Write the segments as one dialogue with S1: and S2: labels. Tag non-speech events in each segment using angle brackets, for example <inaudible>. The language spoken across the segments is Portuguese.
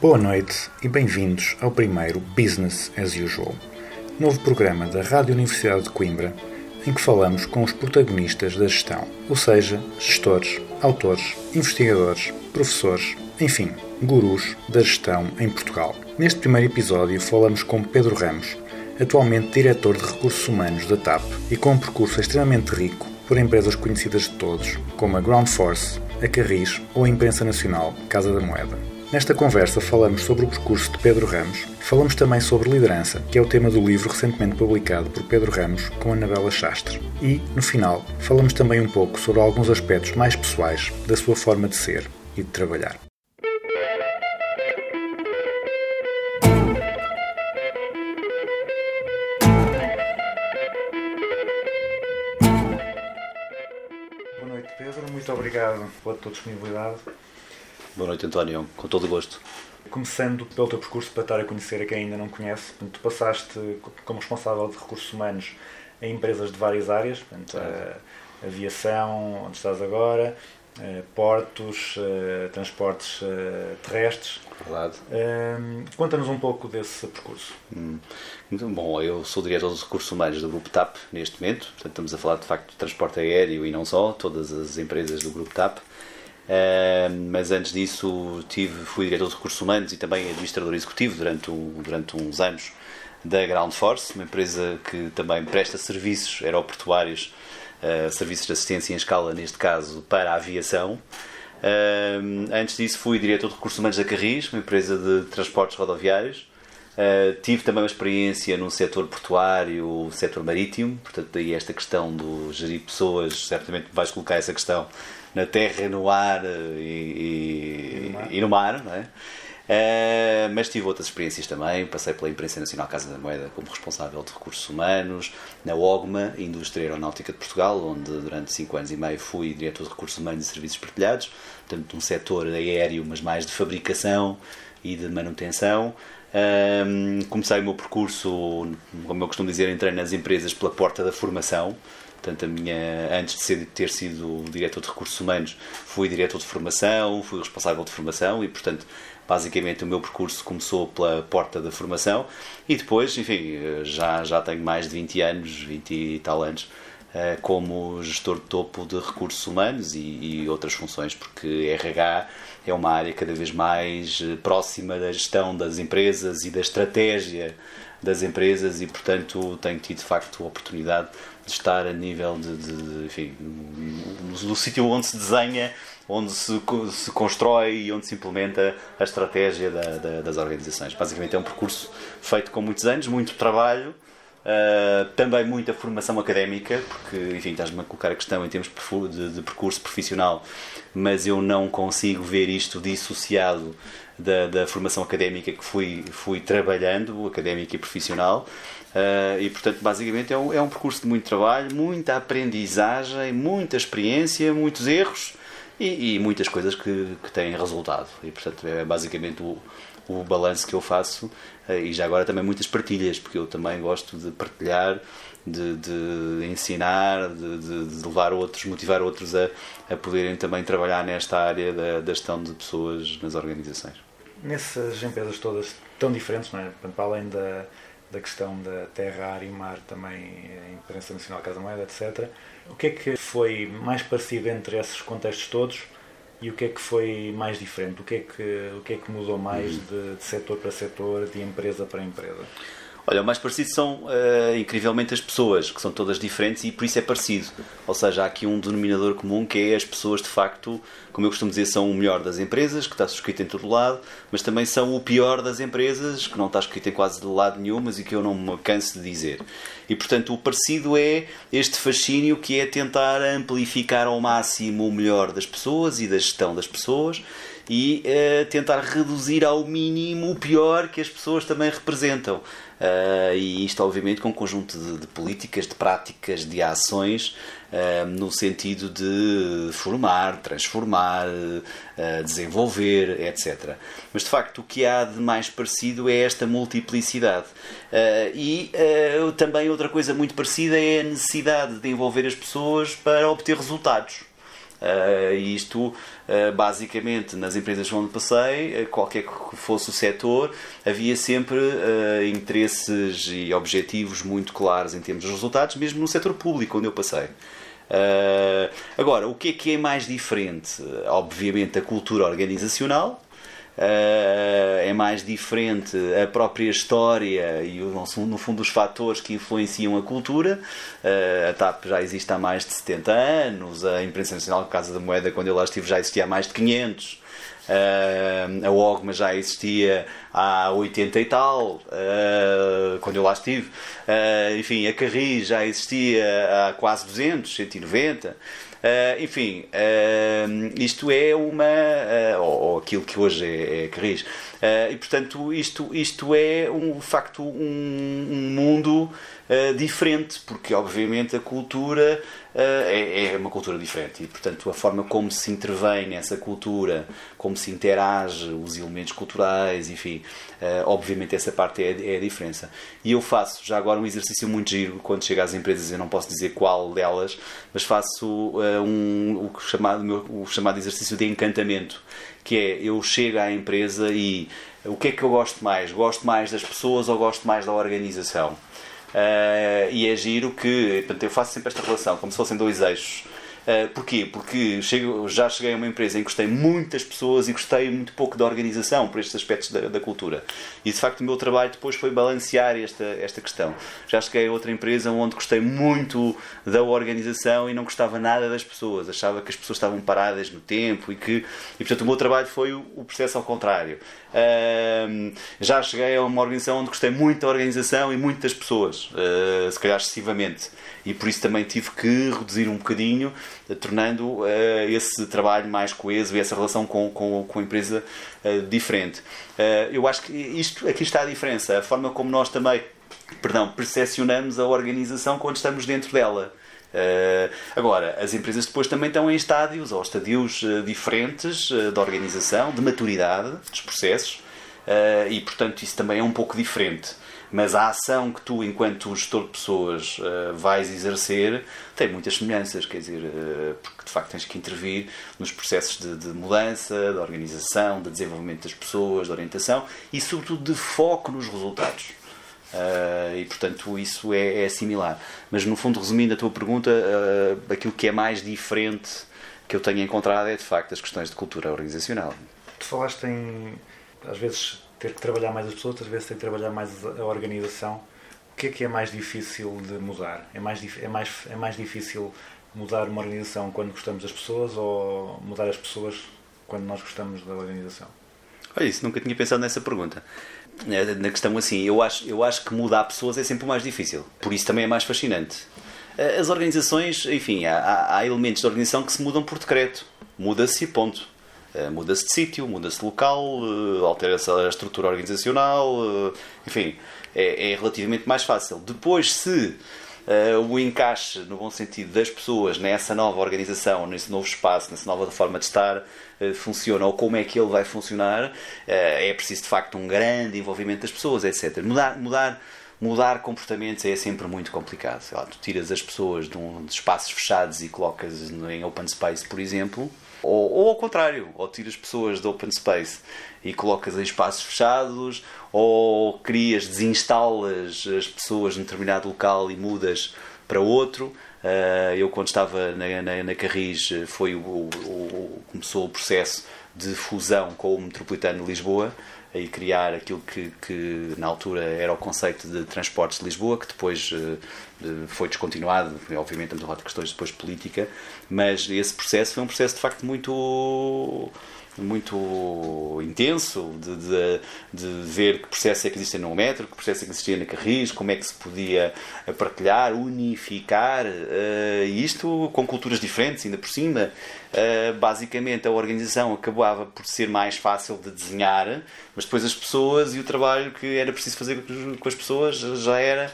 S1: Boa noite e bem-vindos ao primeiro Business as Usual, novo programa da Rádio Universidade de Coimbra, em que falamos com os protagonistas da gestão, ou seja, gestores, autores, investigadores, professores, enfim, gurus da gestão em Portugal. Neste primeiro episódio falamos com Pedro Ramos, atualmente diretor de recursos humanos da TAP e com um percurso extremamente rico por empresas conhecidas de todos, como a Ground Force, a Carris ou a Imprensa Nacional Casa da Moeda. Nesta conversa falamos sobre o percurso de Pedro Ramos, falamos também sobre liderança, que é o tema do livro recentemente publicado por Pedro Ramos com Anabela Chastre. E, no final, falamos também um pouco sobre alguns aspectos mais pessoais da sua forma de ser e de trabalhar. Boa noite, Pedro. Muito obrigado pela tua disponibilidade.
S2: Boa noite, António. Com todo o gosto.
S1: Começando pelo teu percurso para estar a conhecer a quem ainda não conhece, tu passaste como responsável de recursos humanos em empresas de várias áreas, portanto, a aviação, onde estás agora, eh, portos, eh, transportes eh, terrestres.
S2: Verdade.
S1: Ehm, Conta-nos um pouco desse percurso.
S2: Então, bom, eu sou diretor dos recursos humanos do Grupo TAP neste momento. Portanto, estamos a falar de facto de transporte aéreo e não só, todas as empresas do Grupo TAP. Eh, mas antes disso tive, fui diretor de recursos humanos e também administrador executivo durante, um- durante uns anos da Ground Force, uma empresa que também presta serviços aeroportuários, eh, serviços de assistência em escala, neste caso, para a aviação. Eh, antes disso fui diretor de recursos humanos da Carris, uma empresa de transportes rodoviários. Uh, tive também uma experiência no setor portuário, setor marítimo, portanto, daí esta questão do gerir pessoas, certamente vais colocar essa questão na terra, no ar uh, e, e-
S1: no mar.
S2: e no mar, não é? Uh, mas tive outras experiências também, passei pela Imprensa Nacional Casa da Moeda como responsável de recursos humanos, na OGMA, Indústria Aeronáutica de Portugal, onde durante 5 anos e meio fui diretor de recursos humanos e serviços partilhados, portanto um setor aéreo, mas mais de fabricação e de manutenção. Ahm, comecei o meu percurso, como eu costumo dizer, entrei nas empresas pela porta da formação. Portanto, a minha, antes de ser- ter sido diretor de recursos humanos, fui diretor de formação, fui responsável de formação e, portanto, basicamente o meu percurso começou pela porta da formação e depois, enfim, já, já tenho mais de 20 anos, 20 e tal anos, eh, como gestor de topo de recursos humanos e, e outras funções, porque RH é uma área cada vez mais eh, próxima da gestão das empresas e da estratégia das empresas e, portanto, tenho tido de facto a oportunidade de estar a nível de, de- enfim, no sítio onde se desenha, onde se, se constrói e onde se implementa a estratégia da- da- das organizações. Basicamente é um percurso feito com muitos anos, muito trabalho, Uh, também muita formação académica, porque, enfim, estás-me a colocar a questão em termos de de percurso profissional, mas eu não consigo ver isto dissociado da, da formação académica que fui, fui trabalhando, académica e profissional. Uh, e, portanto, basicamente é um, é um percurso de muito trabalho, muita aprendizagem, muita experiência, muitos erros e, e muitas coisas que, que têm resultado. E, portanto, é basicamente o, o balanço que eu faço eh, e já agora também muitas partilhas, porque eu também gosto de partilhar, de, de ensinar, de, de- levar outros, motivar outros a, a poderem também trabalhar nesta área da, da gestão de pessoas nas organizações.
S1: Nessas empresas todas tão diferentes, não é? Para além da, da questão da terra, ar e mar, também a Imprensa Nacional Casa da Moeda, etc. O que é que foi mais parecido entre esses contextos todos e o que é que foi mais diferente? O que é que, o que, é que mudou mais de, de setor para setor, de empresa para empresa?
S2: Olha, o mais parecido são eh, incrivelmente as pessoas, que são todas diferentes e por isso é parecido. Ou seja, há aqui um denominador comum que é as pessoas de facto, como eu costumo dizer, são o melhor das empresas, que está escrito em todo lado, mas também são o pior das empresas, que não está escrito em quase de lado nenhum, mas e que eu não me canso de dizer. E portanto, o parecido é este fascínio que é tentar amplificar ao máximo o melhor das pessoas e da gestão das pessoas e eh, tentar reduzir ao mínimo o pior que as pessoas também representam. Eh, e isto, obviamente, com um conjunto de, de políticas, de práticas, de ações eh, no sentido de formar, transformar, eh, desenvolver, etc. Mas de facto, o que há de mais parecido é esta multiplicidade. E também outra coisa muito parecida é a necessidade de envolver as pessoas para obter resultados. Uh, e isto, uh, basicamente, nas empresas onde passei, uh, qualquer que fosse o setor, havia sempre interesses e objetivos muito claros em termos de resultados, mesmo no setor público onde eu passei. agora, o que é que é mais diferente? Obviamente, a cultura organizacional. É mais diferente a própria história e, no fundo, os fatores que influenciam a cultura. Uh, a TAP já existe há mais de 70 anos, a Imprensa Nacional Casa da Moeda, quando eu lá estive, já existia há mais de 500. Uh, a OGMA já existia há 80 e tal, uh, quando eu lá estive. enfim, a Carris já existia há quase 200, 190. Uh, enfim, uh, isto é uma. Uh, ou, ou, aquilo que hoje é, é Carris. e portanto, isto, isto é um, de facto um, um mundo diferente, porque obviamente a cultura é, é, uma cultura diferente e portanto a forma como se intervém nessa cultura, como se interage, os elementos culturais, enfim, obviamente essa parte é, é a diferença. E eu faço já agora um exercício muito giro quando chego às empresas, eu não posso dizer qual delas, mas faço um, o, chamado, o chamado exercício de encantamento, que é eu chego à empresa e o que é que eu gosto mais? Gosto mais das pessoas ou gosto mais da organização? Uh, e é giro que portanto, eu faço sempre esta relação, como se fossem dois eixos. Uh, porquê? Porque chego, já cheguei a uma empresa em que gostei muito das pessoas e gostei muito pouco da organização por estes aspectos da, da, cultura. E de facto o meu trabalho depois foi balancear esta, esta questão. Já cheguei a outra empresa onde gostei muito da organização e não gostava nada das pessoas. Achava que as pessoas estavam paradas no tempo e que. E portanto o meu trabalho foi o, o processo ao contrário. Uh, já cheguei a uma organização onde gostei muito da organização e muito das pessoas, uh, se calhar excessivamente e por isso também tive que reduzir um bocadinho, eh, tornando uh, esse trabalho mais coeso e essa relação com, com, com a empresa uh, diferente. Eu acho que isto, aqui está a diferença, a forma como nós também perdão, percepcionamos a organização quando estamos dentro dela. Uh, agora, as empresas depois também estão em estádios ou estadios uh, diferentes uh, de organização, de maturidade dos processos e, portanto, isso também é um pouco diferente mas a ação que tu, enquanto gestor de pessoas, uh, vais exercer tem muitas semelhanças, quer dizer, uh, porque de facto tens que intervir nos processos de, de, mudança, de organização, de desenvolvimento das pessoas, de orientação e, sobretudo, de foco nos resultados. Uh, e portanto isso é, é, similar. Mas no fundo, resumindo a tua pergunta, aquilo que é mais diferente que eu tenho encontrado é de facto as questões de cultura organizacional.
S1: Tu falaste em, às vezes, ter que trabalhar mais as pessoas, outras vezes ter que trabalhar mais a organização. O que é que é mais difícil de mudar? É mais, é mais, é mais difícil mudar uma organização quando gostamos das pessoas ou mudar as pessoas quando nós gostamos da organização?
S2: Olha, isso nunca tinha pensado nessa pergunta. É, na questão assim, eu acho, eu acho que mudar pessoas é sempre o mais difícil. Por isso também é mais fascinante. As organizações, enfim, há, há elementos da organização que se mudam por decreto. Muda-se ponto. Eh, muda-se de sítio, muda-se de local, eh, altera-se a estrutura organizacional, eh, enfim, é, é, relativamente mais fácil. Depois, se uh, o encaixe, no bom sentido, das pessoas nessa nova organização, nesse novo espaço, nessa nova forma de estar, uh, funciona ou como é que ele vai funcionar, uh, é preciso de facto um grande envolvimento das pessoas, etc. Mudar, mudar mudar comportamentos é sempre muito complicado. Lá, tu tiras as pessoas de, um, de espaços fechados e colocas em open space, por exemplo, ou, ou ao contrário, ou tiras pessoas do open space e colocas em espaços fechados, ou crias, desinstalas as pessoas num determinado local e mudas para outro. Uh, eu, quando estava na, na, na Carris, foi o, o, o, começou o processo de fusão com o Metropolitano de Lisboa. Ir criar aquilo que, que na altura era o conceito de transportes de Lisboa, que depois eh, foi descontinuado, obviamente estamos a de questões depois de política, mas esse processo foi um processo de facto muito muito intenso de, de, de ver que processo é que existia no metro, que processo é que existia na Carris, como é que se podia partilhar, unificar, e isto com culturas diferentes, ainda por cima. Eh, basicamente, a organização acabava por ser mais fácil de desenhar, mas depois as pessoas e o trabalho que era preciso fazer com as pessoas já era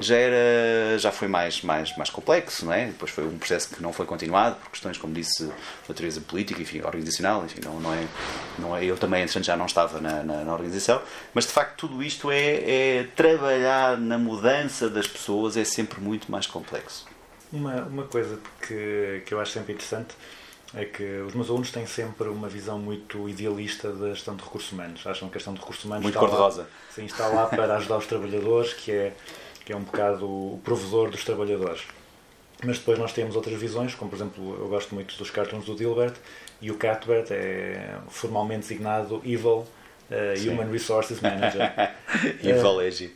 S2: já era já foi mais mais mais complexo não é depois foi um processo que não foi continuado por questões como disse de natureza política enfim organizacional enfim não não é não é eu também entretanto já não estava na, na, na organização mas de facto tudo isto é, é trabalhar na mudança das pessoas é sempre muito mais complexo
S1: Uma, uma coisa que, que eu acho sempre interessante é que os meus alunos têm sempre uma visão muito idealista da gestão de recursos humanos. Acham que a gestão de recursos humanos
S2: Muito
S1: está lá-. Sim, está lá para ajudar os trabalhadores, que é, que é um bocado o provedor dos trabalhadores. Mas depois nós temos outras visões, como por exemplo, eu gosto muito dos cartoons do Dilbert, e o Catbert é formalmente designado Evil eh, Human Resources Manager.
S2: e vale é giro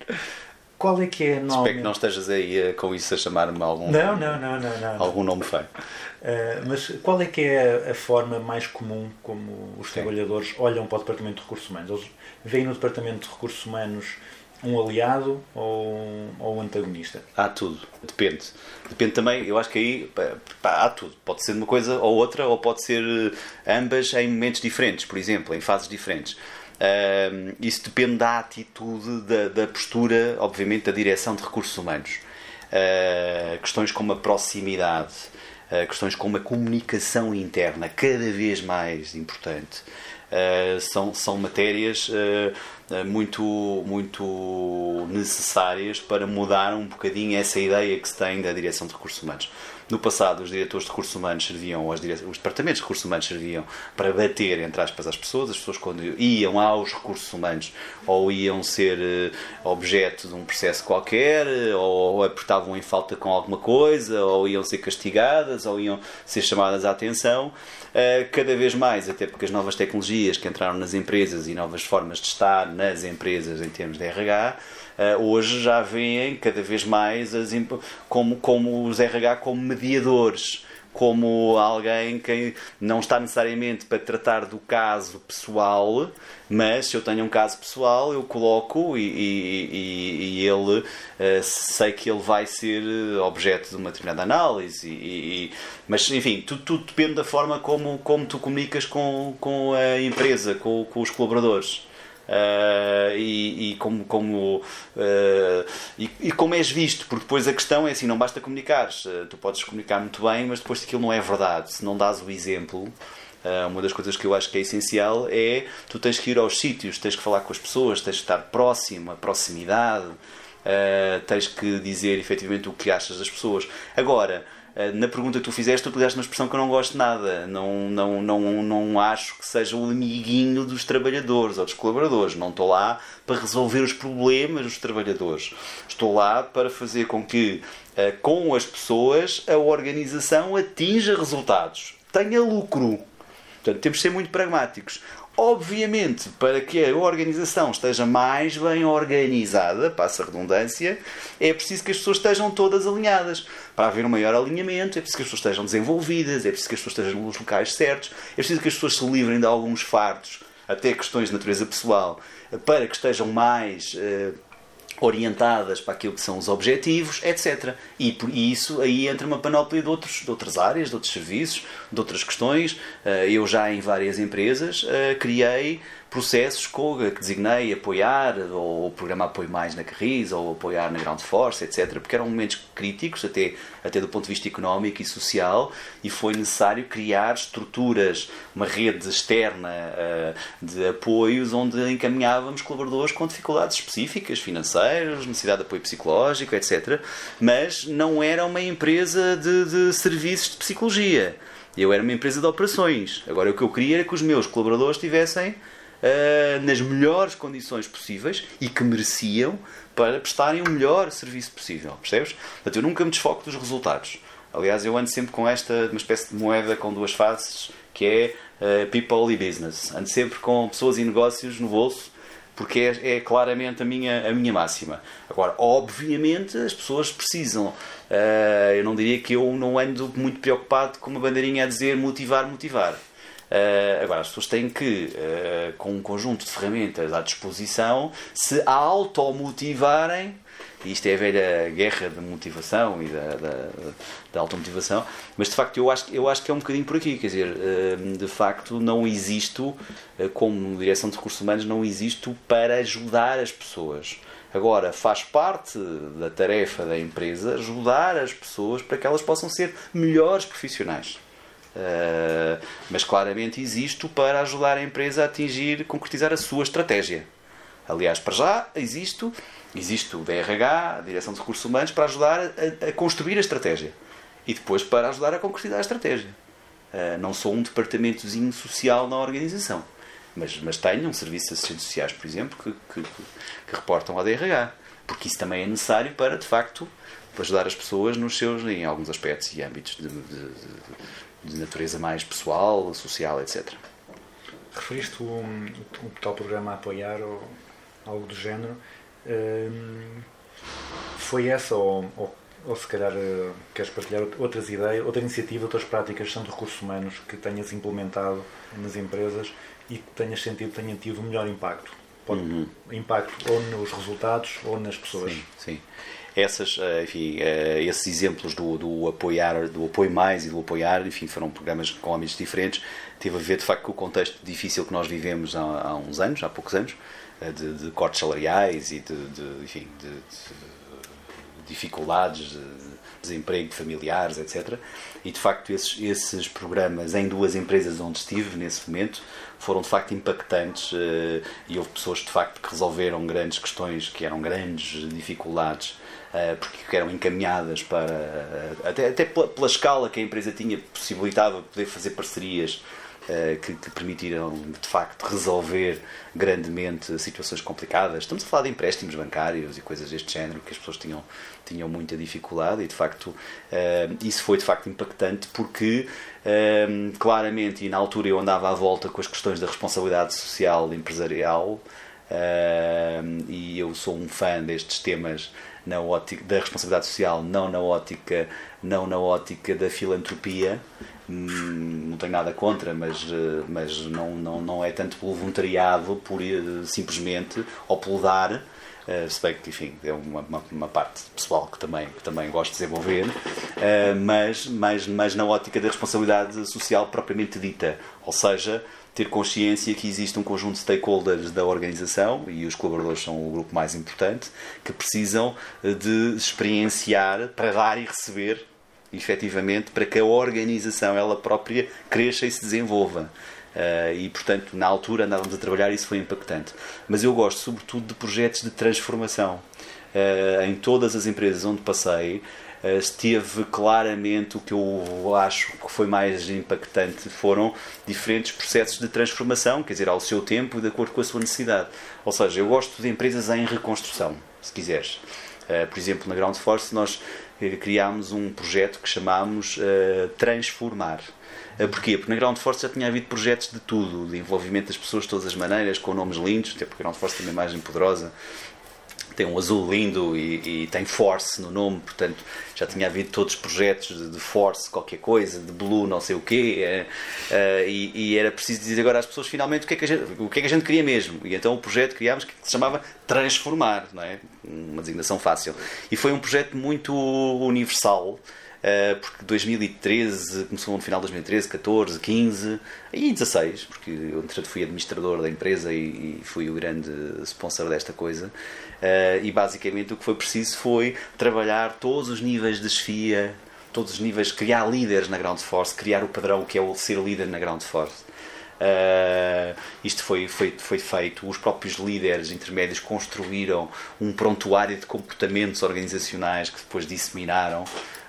S1: Qual é que é
S2: espero
S1: normalmente...
S2: que não estejas aí eh, com isso a chamar-me algum
S1: Não, não, não, não, não.
S2: algum nome feio
S1: Uh, mas qual é que é a, a forma mais comum como os
S2: Sim.
S1: trabalhadores olham para o Departamento de Recursos Humanos? Eles veem no Departamento de Recursos Humanos um aliado ou, ou um antagonista?
S2: Há tudo, depende. Depende também, eu acho que aí pá, há tudo. Pode ser uma coisa ou outra, ou pode ser eh, ambas em momentos diferentes, por exemplo, em fases diferentes. Isso depende da atitude, da, da postura, obviamente, da direção de recursos humanos. Ah, questões como a proximidade, ah, questões como a comunicação interna, cada vez mais importante. Uh, são, são matérias uh, uh, muito, muito necessárias para mudar um bocadinho essa ideia que se tem da direção de recursos humanos. No passado, os diretores de recursos humanos serviam, ou as dire... os departamentos de recursos humanos serviam para bater, entre aspas, às pessoas. As pessoas, quando iam aos recursos humanos, ou iam ser eh, objeto de um processo qualquer, eh, ou apertavam em falta com alguma coisa, ou iam ser castigadas, ou iam ser chamadas à atenção. Uh, cada vez mais, até porque as novas tecnologias que entraram nas empresas e novas formas de estar nas empresas em termos de RH, uh, hoje já veem cada vez mais as, como, como os RH como mediadores, como alguém que não está necessariamente para tratar do caso pessoal, mas se eu tenho um caso pessoal, eu coloco e, e- e- e ele eh, sei que ele vai ser eh, objeto de uma determinada análise. E- mas enfim, tudo, tudo depende da forma como, como tu comunicas com, com a empresa, com, com os colaboradores. Uh, e, e como, como, uh, e, e como és visto, porque depois a questão é assim: não basta comunicares, uh, tu podes comunicar muito bem, mas depois aquilo não é verdade, se não dás o exemplo, uh, uma das coisas que eu acho que é essencial é tu tens que ir aos sítios, tens que falar com as pessoas, tens que estar próximo, a proximidade, tens que dizer efetivamente o que achas das pessoas. Agora. Uh, Na pergunta que tu fizeste, tu utilizaste uma expressão que eu não gosto nada. Não, não, não, não acho que seja o amiguinho dos trabalhadores ou dos colaboradores. Não estou lá para resolver os problemas dos trabalhadores. Estou lá para fazer com que, uh, com as pessoas, a organização atinja resultados, tenha lucro. Portanto, temos de ser muito pragmáticos. Obviamente, para que a organização esteja mais bem organizada, passa a redundância, é preciso que as pessoas estejam todas alinhadas. Para haver um maior alinhamento, é preciso que as pessoas estejam desenvolvidas, é preciso que as pessoas estejam nos locais certos, é preciso que as pessoas se livrem de alguns fardos, até questões de natureza pessoal, para que estejam mais eh, orientadas para aquilo que são os objetivos, etc. E por isso aí entra uma panóplia de, outros, de outras áreas, de outros serviços, de outras questões. Eh, Eu já em várias empresas eh, criei processos que designei apoiar, ou o programa Apoio Mais na Carris, ou apoiar na Ground Force, etc. Porque eram momentos críticos, até, até do ponto de vista económico e social, e foi necessário criar estruturas, uma rede externa eh, de apoios, onde encaminhávamos colaboradores com dificuldades específicas, financeiras, necessidade de apoio psicológico, etc. Mas não era uma empresa de, de serviços de psicologia. Eu era uma empresa de operações. Agora, o que eu queria era que os meus colaboradores tivessem uh, nas melhores condições possíveis e que mereciam para prestarem o melhor serviço possível. Percebes? Portanto, eu nunca me desfoco dos resultados. Aliás, eu ando sempre com esta, uma espécie de moeda com duas faces, que é uh, people e business. Ando sempre com pessoas e negócios no bolso porque é, é claramente a minha, a minha máxima. Agora, obviamente, as pessoas precisam. eh, eu não diria que eu não ando muito preocupado com uma bandeirinha a dizer motivar, motivar. Eh, agora, as pessoas têm que, eh, com um conjunto de ferramentas à disposição, se automotivarem. Isto é a velha guerra da motivação e da, da, da automotivação, mas de facto eu acho, eu acho que é um bocadinho por aqui. Quer dizer, eh, de facto não existo, como direção de recursos humanos, não existo para ajudar as pessoas. Agora, faz parte da tarefa da empresa ajudar as pessoas para que elas possam ser melhores profissionais. Uh, mas claramente existo para ajudar a empresa a atingir, concretizar a sua estratégia. Aliás, para já existo, existe o DRH, a Direção de Recursos Humanos, para ajudar a, a construir a estratégia e depois para ajudar a concretizar a estratégia. Uh, não sou um departamentozinho social na organização, mas, mas tenho um serviço de assistentes sociais, por exemplo, que, que, que reportam ao DRH, porque isso também é necessário para, de facto, ajudar as pessoas nos seus, em alguns aspectos e âmbitos de, de, de de natureza mais pessoal, social, etc.
S1: Referiste o, o tal programa a apoiar ou algo do género. Hum, foi essa ou, ou, ou se calhar uh, queres partilhar outras ideias, outra iniciativa, outras práticas são de recursos humanos que tenhas implementado nas empresas e que tenhas sentido tenham tido um melhor impacto? Pode, uhum. Impacto ou nos resultados ou nas pessoas.
S2: Sim, sim essas, enfim, esses exemplos do, do apoiar, do apoio mais e do apoiar, enfim, foram programas com âmbitos diferentes. Teve a ver, de facto, com o contexto difícil que nós vivemos há, há uns anos, há poucos anos, de, de cortes salariais e de, de enfim, de, dificuldades, de desemprego de familiares, etc. E, de facto, esses, esses programas em duas empresas onde estive nesse momento foram de facto impactantes e houve pessoas de facto que resolveram grandes questões que eram grandes dificuldades porque eram encaminhadas para até, até pela, pela, escala que a empresa tinha possibilitava poder fazer parcerias que, que, permitiram de facto resolver grandemente situações complicadas. Estamos a falar de empréstimos bancários e coisas deste género que as pessoas tinham, tinham muita dificuldade e de facto isso foi de facto impactante porque claramente e na altura eu andava à volta com as questões da responsabilidade social empresarial e eu sou um fã destes temas na ótica da responsabilidade social, não na ótica, não na ótica da filantropia. Não tenho nada contra, mas, mas não, não, não é tanto pelo voluntariado, por simplesmente, ou pelo dar, se bem que, enfim, é uma, uma, uma, parte pessoal que também, que também gosto de desenvolver, mas, mas, mas na ótica da responsabilidade social propriamente dita, ou seja, ter consciência que existe um conjunto de stakeholders da organização e os colaboradores são o grupo mais importante que precisam de experienciar para dar e receber efetivamente para que a organização ela própria cresça e se desenvolva. Uh, e portanto na altura andávamos a trabalhar e isso foi impactante mas eu gosto sobretudo de projetos de transformação uh, em todas as empresas onde passei esteve claramente o que eu acho que foi mais impactante foram diferentes processos de transformação, quer dizer, ao seu tempo e de acordo com a sua necessidade. Ou seja, eu gosto de empresas em reconstrução, se quiseres. Por exemplo, na Ground Force nós criámos um projeto que chamámos Transformar. Porquê? Porque na Ground Force já tinha havido projetos de tudo, de envolvimento das pessoas de todas as maneiras, com nomes lindos, até porque a Ground Force tem uma imagem poderosa, tem um azul lindo e, e, tem Force no nome, portanto já tinha havido todos os projetos de, de Force, qualquer coisa, de Blue, não sei o quê, é, é, e, e, era preciso dizer agora às pessoas finalmente o que, é que gente, o que é que a gente queria mesmo. E então o projeto criámos que se chamava Transformar, não é? uma designação fácil. E foi um projeto muito universal. Uh, porque 2013, começou no final de 2013, 14, 15 e 16, porque eu entretanto fui administrador da empresa e, fui o grande sponsor desta coisa. Uh, e basicamente o que foi preciso foi trabalhar todos os níveis de chefia, todos os níveis, criar líderes na Ground Force, criar o padrão que é o ser líder na Ground Force. Uh, isto foi, foi, foi feito, os próprios líderes intermédios construíram um prontuário de comportamentos organizacionais que depois disseminaram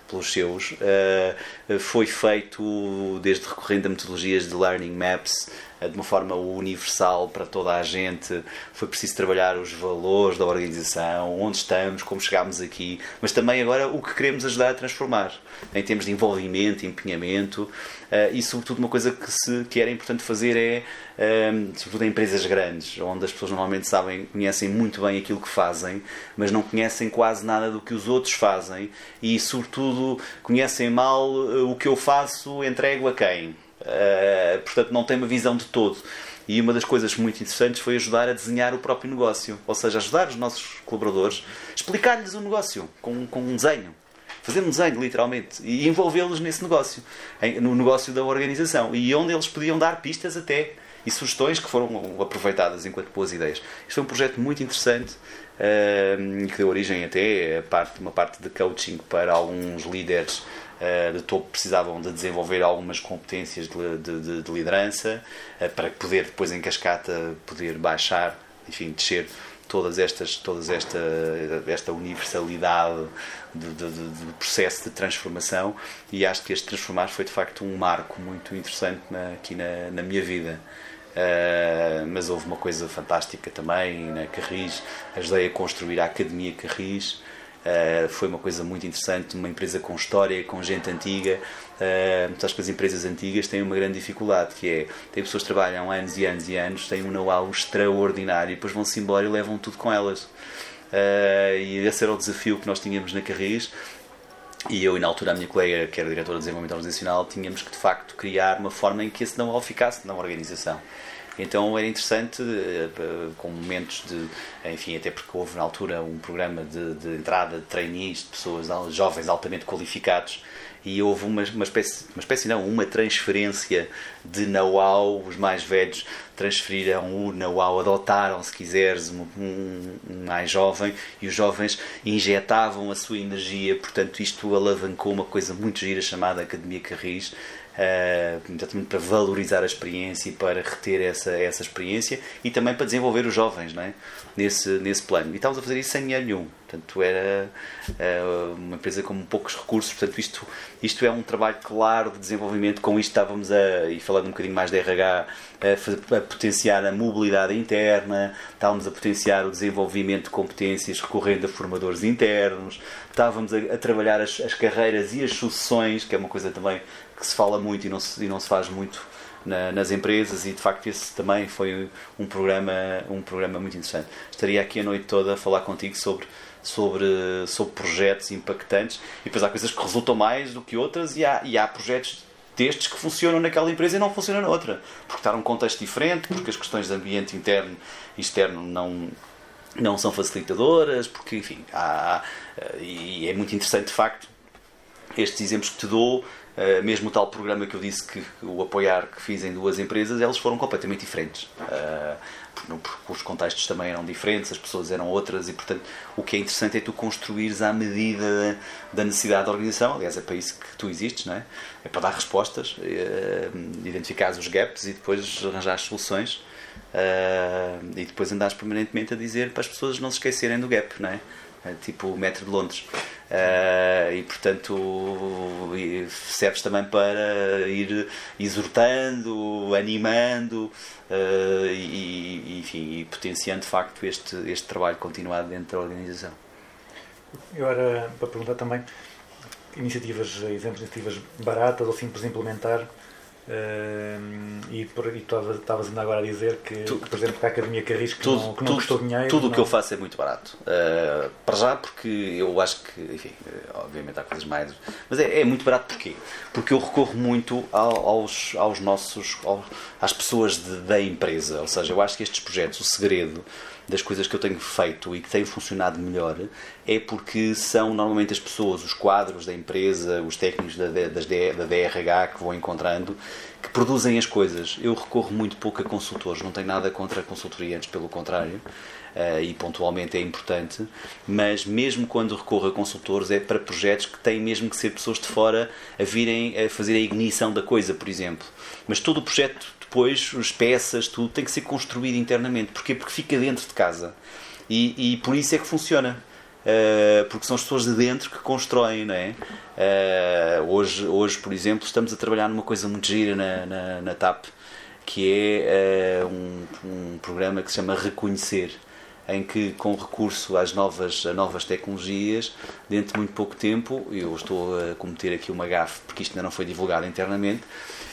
S2: pelos seus, eh, foi feito desde recorrendo a metodologias de learning maps de uma forma universal para toda a gente. Foi preciso trabalhar os valores da organização, onde estamos, como chegámos aqui, mas também agora o que queremos ajudar a transformar em termos de envolvimento, empenhamento eh, e, sobretudo, uma coisa que, se, que era importante fazer é, eh, sobretudo em empresas grandes, onde as pessoas normalmente sabem, conhecem muito bem aquilo que fazem, mas não conhecem quase nada do que os outros fazem e, sobretudo, conhecem mal eh, o que eu faço, entrego a quem. Uh, portanto, não tem uma visão de todo. E uma das coisas muito interessantes foi ajudar a desenhar o próprio negócio. Ou seja, ajudar os nossos colaboradores, explicar-lhes o negócio com, com um desenho. Fazer um desenho, literalmente. E envolvê-los nesse negócio. no negócio da organização. E onde eles podiam dar pistas até. E sugestões que foram aproveitadas enquanto boas ideias. Isto foi um projeto muito interessante. uh, que deu origem até a parte, uma parte de coaching para alguns líderes de topo precisavam de desenvolver algumas competências de, de- de- de liderança uh, para poder depois em cascata poder baixar, enfim, descer todas estas todas esta esta universalidade de, de- de- de processo de transformação. E acho que este transformar foi de facto um marco muito interessante na- aqui na, na minha vida. Uh, mas houve uma coisa fantástica também na Carris, ajudei a construir a Academia Carris. Uh, foi uma coisa muito interessante, uma empresa com história, com gente antiga. Uh, mas acho que as empresas antigas têm uma grande dificuldade, que é tem pessoas que trabalham anos e anos e anos, têm um know-how extraordinário e depois vão-se embora e levam tudo com elas. Uh, e esse era o desafio que nós tínhamos na Carris. E eu e na altura a minha colega, que era diretora de desenvolvimento organizacional, tínhamos que de facto criar uma forma em que esse know-how ficasse na organização. Então era interessante, eh, com momentos de, enfim, até porque houve na altura um programa de, de entrada de trainees, de pessoas jovens altamente qualificados, e houve uma, uma espécie, uma espécie não, uma transferência de know-how, os mais velhos transferiram o know-how, adotaram, se quiseres, um, um- um mais jovem, e os jovens injetavam a sua energia, portanto isto alavancou uma coisa muito gira chamada Academia Carris, eh, exatamente para valorizar a experiência e para reter essa, essa experiência e também para desenvolver os jovens não é? nesse, nesse plano. E estávamos a fazer isso sem dinheiro nenhum. Portanto, era eh, uma empresa com poucos recursos. Portanto, isto, isto é um trabalho claro de desenvolvimento. Com isto estávamos a, e falando um bocadinho mais de RH, a, a potenciar a mobilidade interna, estávamos a potenciar o desenvolvimento de competências recorrendo a formadores internos, estávamos a, a trabalhar as, as carreiras e as sucessões, que é uma coisa também que se fala muito e não se, e não se faz muito na- nas empresas e de facto esse também foi um programa um programa muito interessante. Estaria aqui a noite toda a falar contigo sobre sobre sobre projetos impactantes e depois há coisas que resultam mais do que outras e há, e há projetos destes que funcionam naquela empresa e não funcionam na outra. Porque está num contexto diferente porque as questões de ambiente interno e externo não não são facilitadoras porque enfim há, há- e é muito interessante de facto estes exemplos que te dou, eh, mesmo o tal programa que eu disse que o apoiar que fiz em duas empresas, eles foram completamente diferentes. Eh, porque os contextos também eram diferentes, as pessoas eram outras e, portanto, o que é interessante é tu construires à medida da necessidade da organização. Aliás, é para isso que tu existes, não é? É para dar respostas, eh, identificar os gaps e depois arranjar soluções. eh, e depois andares permanentemente a dizer para as pessoas não se esquecerem do gap, não é? É tipo o metro de Londres. Ah, e portanto serves também para ir exortando, animando e, e, enfim, e potenciando de facto este, este trabalho continuado dentro da organização.
S1: Eu era para perguntar também iniciativas, exemplos de iniciativas baratas ou simples de implementar. Eh, e estavas ainda agora a dizer que,
S2: Tu-
S1: por exemplo, que a Academia Carris que
S2: tudo,
S1: não, que não
S2: tudo,
S1: custou dinheiro.
S2: tudo o que
S1: não-
S2: eu faço é muito barato. Uh, para já, porque eu acho que, enfim, uh, obviamente há coisas mais. Mas é, é muito barato porquê? Porque eu recorro muito ao- aos, aos nossos. ao- às pessoas de- da empresa. Ou seja, eu acho que estes projetos, o segredo das coisas que eu tenho feito e que têm funcionado melhor é porque são normalmente as pessoas, os quadros da empresa, os técnicos da, das da DRH que vou encontrando que produzem as coisas. Eu recorro muito pouco a consultores, não tenho nada contra a consultoria, antes pelo contrário, eh, e pontualmente é importante, mas mesmo quando recorro a consultores é para projetos que têm mesmo que ser pessoas de fora a virem a fazer a ignição da coisa, por exemplo. Mas todo o projeto depois, as peças, tudo tem que ser construído internamente. Porquê? Porque fica dentro de casa. E, e por isso é que funciona. eh, porque são as pessoas de dentro que constroem, não é? Eh, hoje, hoje, por exemplo, estamos a trabalhar numa coisa muito gira na, na, na TAP, que é eh, um, um programa que se chama Reconhecer, em que, com recurso às novas, a novas tecnologias, dentro de muito pouco tempo, eu estou a cometer aqui uma gafe, porque isto ainda não foi divulgado internamente,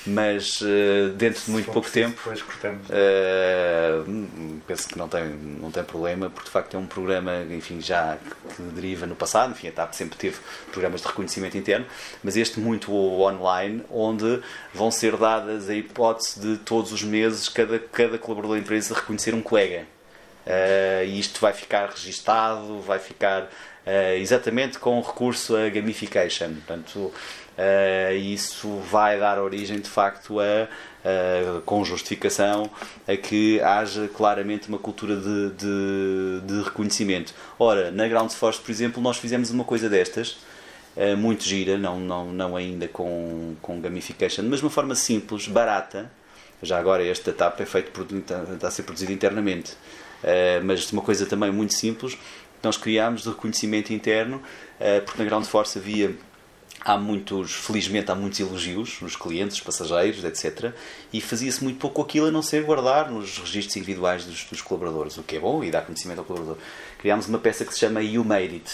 S2: mas eh, dentro de muito pouco tempo,
S1: Depois cortamos.
S2: Uh, penso que não tem, não tem problema, porque de facto é um programa enfim, já que, que deriva no passado, enfim, a TAP sempre teve programas de reconhecimento interno, mas este muito online, onde vão ser dadas a hipótese de todos os meses cada, cada colaborador da empresa reconhecer um colega. Uh, e isto vai ficar registado, vai ficar uh, exatamente com recurso a gamification. Portanto, uh, isso vai dar origem de facto a, com justificação a que haja claramente uma cultura de, de, de reconhecimento. Ora, na Ground Force, por exemplo, nós fizemos uma coisa destas. uh, Muito gira, não, não, não ainda com, com gamification, mas de uma forma simples, barata, já agora este da TAP é feito está, a ser produzido internamente, Eh, mas uma coisa também muito simples, nós criámos de reconhecimento interno, porque na Ground Force havia há muitos, felizmente há muitos elogios nos clientes, passageiros, etc. E fazia-se muito pouco aquilo a não ser guardar nos registros individuais dos, dos colaboradores, o que é bom e dá conhecimento ao colaborador. Criámos uma peça que se chama You Made It,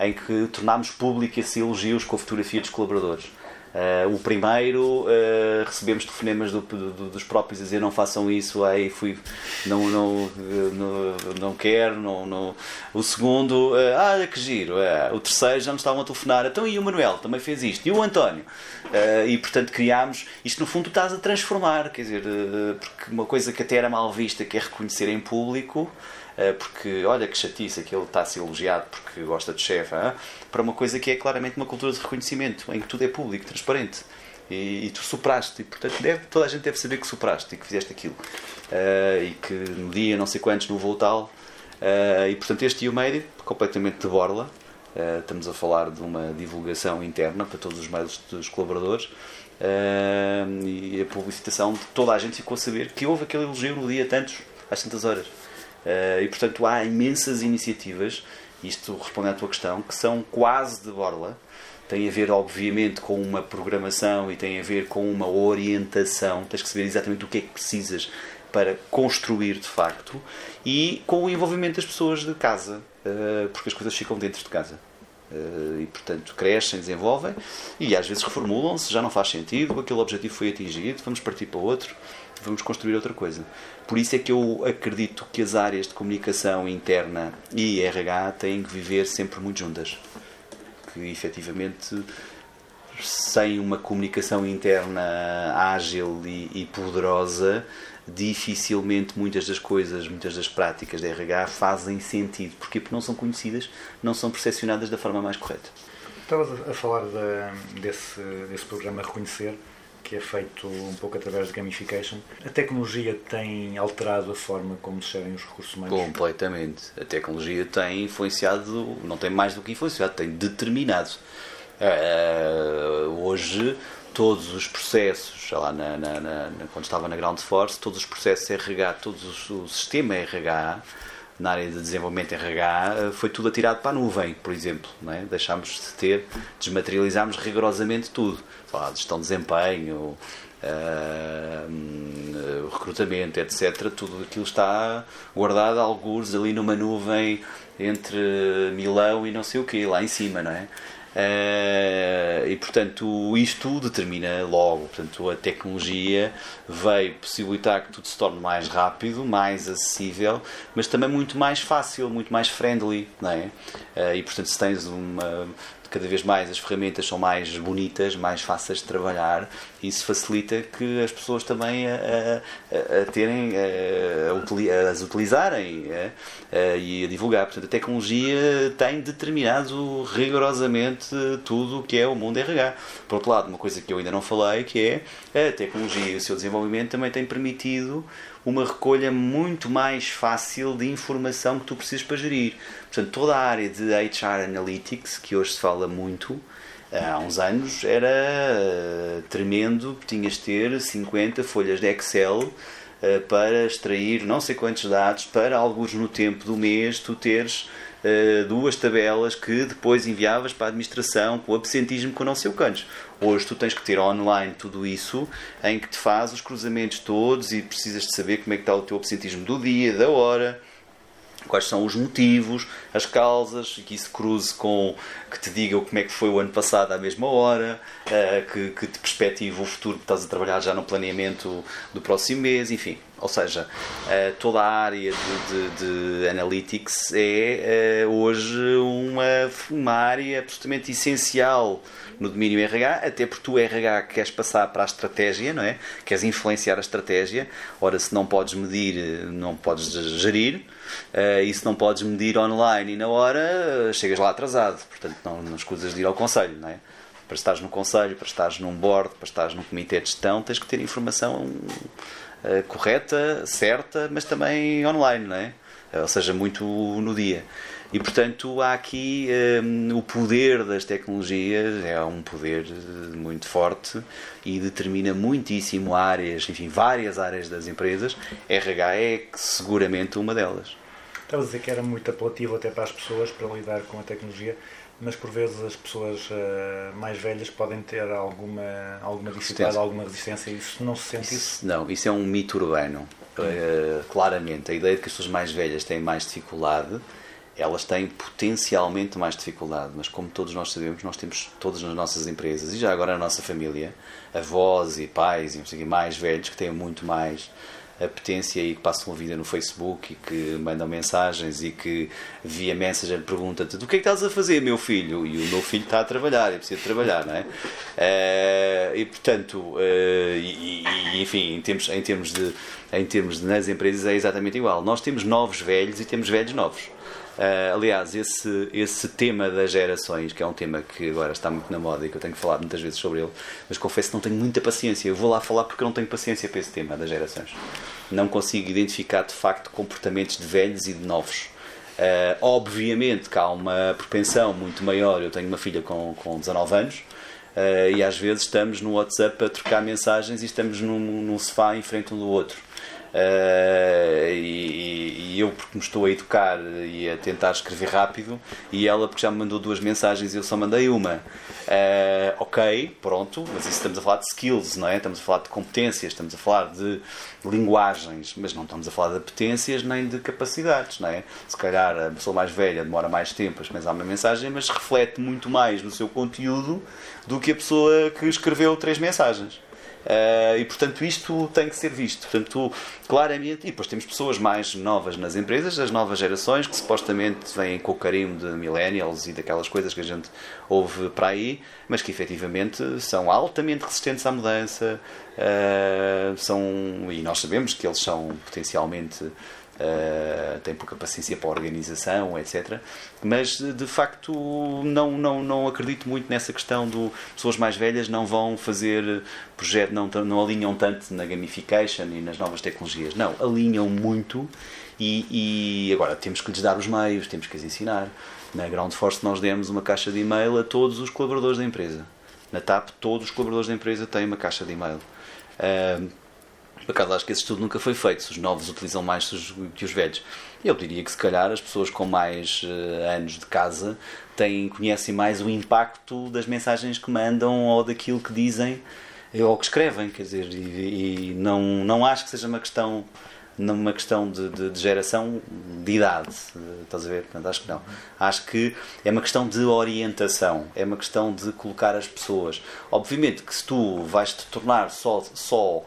S2: em que tornámos público esses elogios com a fotografia dos colaboradores. Eh, o primeiro eh, recebemos telefonemas do- do- dos próprios a dizer não façam isso, aí fui, não, não, não, não quero. Não, não. O segundo, eh, ah, que giro. eh. o terceiro já nos estavam a telefonar, então e o Manuel também fez isto, e o António. E portanto criámos, isto no fundo estás a transformar, quer dizer, porque uma coisa que até era mal vista, que é reconhecer em público. Uh, porque olha que chatice, aquele está a ser elogiado porque gosta de chefe, para uma coisa que é claramente uma cultura de reconhecimento, em que tudo é público, transparente. E, e tu superaste, e portanto deve, toda a gente deve saber que superaste e que fizeste aquilo. Uh, e que no dia não sei quantos no voo tal. Uh, e portanto este It, completamente de borla. Uh, estamos a falar de uma divulgação interna para todos os mails dos colaboradores. E a publicitação de toda a gente ficou a saber que houve aquele elogio no dia tantos, às tantas horas. Uh, e portanto há imensas iniciativas, isto respondendo à tua questão, que são quase de borla, tem a ver obviamente com uma programação e tem a ver com uma orientação, tens que saber exatamente o que é que precisas para construir de facto e com o envolvimento das pessoas de casa, uh, porque as coisas ficam dentro de casa. Uh, e portanto crescem, desenvolvem e às vezes reformulam-se, já não faz sentido, aquele objetivo foi atingido, vamos partir para outro, vamos construir outra coisa. Por isso é que eu acredito que as áreas de comunicação interna e RH têm que viver sempre muito juntas. Que efetivamente sem uma comunicação interna ágil e, e poderosa, dificilmente muitas das coisas, muitas das práticas de RH fazem sentido. Porquê? Porque não são conhecidas, não são percepcionadas da forma mais correta.
S1: Estavas a- falar da- desse, desse programa Reconhecer, que é feito um pouco através de gamification. A tecnologia tem alterado a forma como se gerem os recursos humanos?
S2: Completamente. A tecnologia tem influenciado, não tem mais do que influenciado, tem determinado. Ah, hoje, todos os processos, sei lá, na, na- na- quando estava na Ground Force, todos os processos RH, todo o sistema RH, na área de desenvolvimento RH, ah, foi tudo atirado para a nuvem, por exemplo. Não é? Deixámos de ter, desmaterializámos rigorosamente tudo. Lá, gestão de desempenho, hum, recrutamento, etc. Tudo aquilo está guardado alguns ali numa nuvem entre Milão e não sei o quê, lá em cima, não é? Eh, e portanto isto determina logo portanto a tecnologia veio possibilitar que tudo se torne mais rápido mais acessível mas também muito mais fácil muito mais friendly não é? Eh, e portanto se tens uma cada vez mais as ferramentas são mais bonitas, mais fáceis de trabalhar e isso facilita que as pessoas também a, a- a- a terem, a, utili- a as utilizarem e a divulgar. Portanto, a tecnologia tem determinado rigorosamente tudo o que é o mundo RH. Por outro lado, uma coisa que eu ainda não falei, que é a tecnologia e o seu desenvolvimento também tem permitido uma recolha muito mais fácil de informação que tu precisas para gerir. Portanto, toda a área de HR Analytics, que hoje se fala muito, há uns anos era eh, tremendo, tinhas de ter 50 folhas de Excel eh, para extrair não sei quantos dados, para alguns no tempo do mês tu teres eh, duas tabelas que depois enviavas para a administração com absentismo com não sei o cantos. Hoje tu tens que ter online tudo isso em que te faz os cruzamentos todos e precisas de saber como é que está o teu absentismo do dia, da hora quais são os motivos, as causas, que isso cruze com que te diga como é que foi o ano passado à mesma hora, eh, que, que te perspective o futuro que estás a trabalhar já no planeamento do próximo mês, enfim. Ou seja, eh, toda a área de, de- de analytics é eh, hoje uma, uma área absolutamente essencial no domínio RH, até porque tu RH queres passar para a estratégia, não é? Queres influenciar a estratégia. Ora, se não podes medir, não podes gerir. E se não podes medir online e na hora, eh, chegas lá atrasado. Portanto, não, não escusas de ir ao conselho, não é? Para estares no conselho, para estares num board, para estares num comitê de gestão, tens que ter informação eh, correta, certa, mas também online, não é? Ou seja, muito no dia. E portanto há aqui eh, o poder das tecnologias, é um poder muito forte e determina muitíssimo áreas, enfim, várias áreas das empresas. RH é seguramente uma delas.
S1: Estava a dizer que era muito apelativo até para as pessoas para lidar com a tecnologia, mas por vezes as pessoas eh, mais velhas podem ter alguma, alguma dificuldade, alguma resistência. Isso não se sente isso?
S2: Isso, não, isso é um mito urbano. Uh, claramente, a ideia de que as pessoas mais velhas têm mais dificuldade, elas têm potencialmente mais dificuldade, mas como todos nós sabemos, nós temos todas nas nossas empresas e já agora na nossa família, avós e pais e mais velhos que têm muito mais apetência e que passam a vida no Facebook e que mandam mensagens e que via Messenger pergunta-te do que é que estás a fazer, meu filho? E o meu filho está a trabalhar, eu preciso trabalhar, não é? Eh, e portanto, eh, e, e, enfim, em termos, em, termos de, em termos de nas empresas é exatamente igual. Nós temos novos velhos e temos velhos novos. Eh, aliás, esse, esse tema das gerações, que é um tema que agora está muito na moda e que eu tenho falar muitas vezes sobre ele, mas confesso que não tenho muita paciência. Eu vou lá falar porque não tenho paciência para esse tema das gerações. Não consigo identificar de facto comportamentos de velhos e de novos. Eh, obviamente que há uma propensão muito maior. Eu tenho uma filha com, com 19 anos eh, e às vezes estamos no WhatsApp a trocar mensagens e estamos num, num sofá em frente um do outro. Eh, e, e eu porque me estou a educar e a tentar escrever rápido e ela porque já me mandou duas mensagens e eu só mandei uma Eh, ok, pronto, mas isso estamos a falar de skills, não é? Estamos a falar de competências, estamos a falar de linguagens, mas não estamos a falar de apetências nem de capacidades, não é? Se calhar a pessoa mais velha demora mais tempo a expressar uma mensagem, mas reflete muito mais no seu conteúdo do que a pessoa que escreveu três mensagens. Uh, e portanto isto tem que ser visto. Portanto, claramente, e depois temos pessoas mais novas nas empresas, as novas gerações, que supostamente vêm com o carinho de millennials e daquelas coisas que a gente ouve para aí, mas que efetivamente são altamente resistentes à mudança, uh, são, e nós sabemos que eles são potencialmente Uh, tem pouca paciência para a organização, etc. Mas de facto não, não, não acredito muito nessa questão do pessoas mais velhas não vão fazer projeto, não, não alinham tanto na gamification e nas novas tecnologias. Não, alinham muito e, e agora temos que lhes dar os meios, temos que as ensinar. Na Ground Force nós demos uma caixa de e-mail a todos os colaboradores da empresa. Na TAP todos os colaboradores da empresa têm uma caixa de e-mail. Uh, por acaso acho que esse estudo nunca foi feito, se os novos utilizam mais que os velhos. Eu diria que se calhar as pessoas com mais uh, anos de casa têm, conhecem mais o impacto das mensagens que mandam ou daquilo que dizem ou que escrevem, quer dizer, e, e não, não acho que seja uma questão numa questão de, de, de, geração de idade, estás a ver? Portanto, acho que não. Acho que é uma questão de orientação, é uma questão de colocar as pessoas. Obviamente que se tu vais te tornar só, só uh,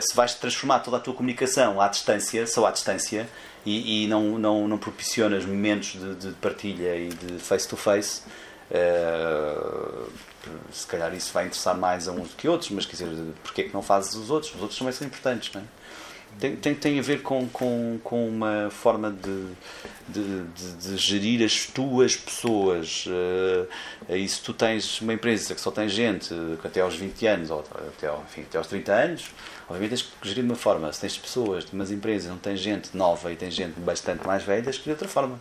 S2: se vais transformar toda a tua comunicação à distância, só à distância, e, e não, não, não proporcionas momentos de, de, partilha e de face-to-face, uh, se calhar isso vai interessar mais a uns do que outros, mas quer dizer, porque é que não fazes os outros? Os outros também são importantes, não é? Tem, tem, tem a ver com, com, com uma forma de, de, de, de gerir as tuas pessoas. Uh, e se tu tens uma empresa que só tem gente até aos 20 anos, ou até, enfim, até aos 30 anos, obviamente tens que gerir de uma forma. Se tens pessoas de umas empresas não tem gente nova e tem gente bastante mais velha, tens que de outra forma.